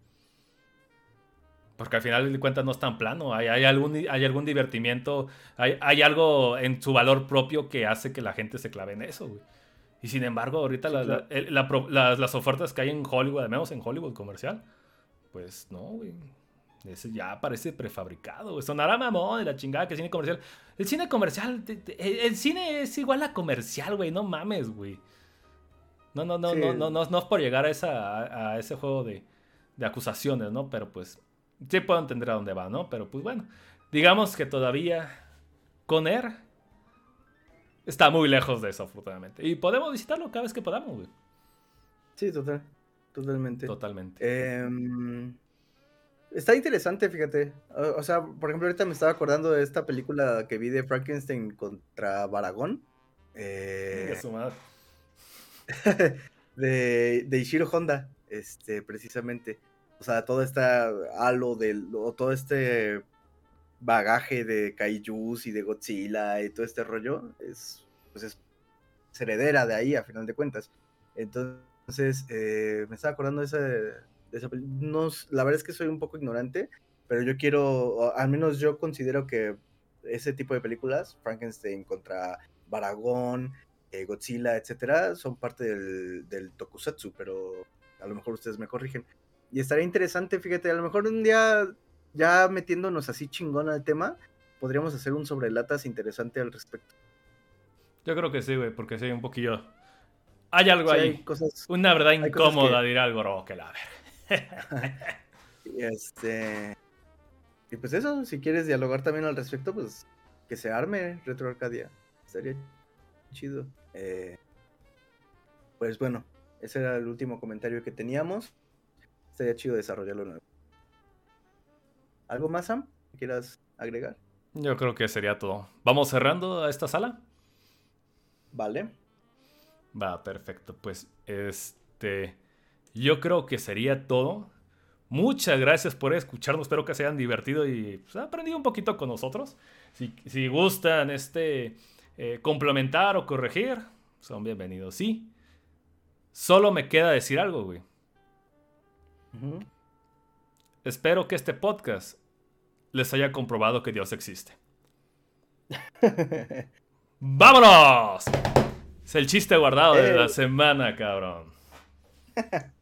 Porque al final de cuentas no es tan plano. Hay, hay, algún, hay algún divertimiento. Hay, hay, algo en su valor propio que hace que la gente se clave en eso, güey. Y sin embargo, ahorita las, ofertas que hay en Hollywood, al menos en Hollywood comercial, pues no, güey. Ese ya parece prefabricado, güey. Sonará mamón de la chingada que cine comercial. El cine comercial, el, cine es igual a comercial, güey. No mames, güey. No, no, no, no, no, no, no, es por llegar a, esa, a, ese juego de, de acusaciones, ¿no? Pero pues sí puedo entender a dónde va, ¿no? Pero pues bueno, digamos que todavía con Air está muy lejos de eso, afortunadamente. Y podemos visitarlo cada vez que podamos, güey. Sí, total. Totalmente. Totalmente. Em, está interesante, fíjate. O, sea, por ejemplo, ahorita me estaba acordando de esta película que vi de Frankenstein contra Baragón. Eh, de, de Ishiro Honda, este, precisamente. O sea, todo este halo del, o todo este bagaje de kaijus y de Godzilla y todo este rollo es, pues es, heredera de ahí a final de cuentas. Entonces, eh, me estaba acordando de esa, de esa no, La verdad es que soy un poco ignorante, pero yo quiero, al menos yo considero que ese tipo de películas, Frankenstein contra Baragón, eh, Godzilla, etcétera, son parte del, del tokusatsu, pero a lo mejor ustedes me corrigen. Y estaría interesante, fíjate, a lo mejor un día, ya metiéndonos así chingón al tema, podríamos hacer un sobre latas interesante al respecto. Yo creo que sí, güey, porque sí, un poquillo. Hay algo ahí. cosas, Una verdad incómoda dirá algo, que la ver. y este. Y pues eso, si quieres dialogar también al respecto, pues que se arme Retro Arcadia. Estaría chido. Eh, pues bueno, ese era el último comentario que teníamos sería chido desarrollarlo nuevo. ¿Algo más, Sam? ¿Quieras agregar? Yo creo que sería todo. ¿Vamos cerrando a esta sala? Vale. Va, perfecto. Pues este. Yo creo que sería todo. Muchas gracias por escucharnos. Espero que se hayan divertido y pues, aprendido un poquito con nosotros. Si, gustan este eh, complementar o corregir, son bienvenidos. Sí. Solo me queda decir algo, güey. Espero que este podcast les haya comprobado que Dios existe. ¡Vámonos! Es el chiste guardado de la semana, cabrón.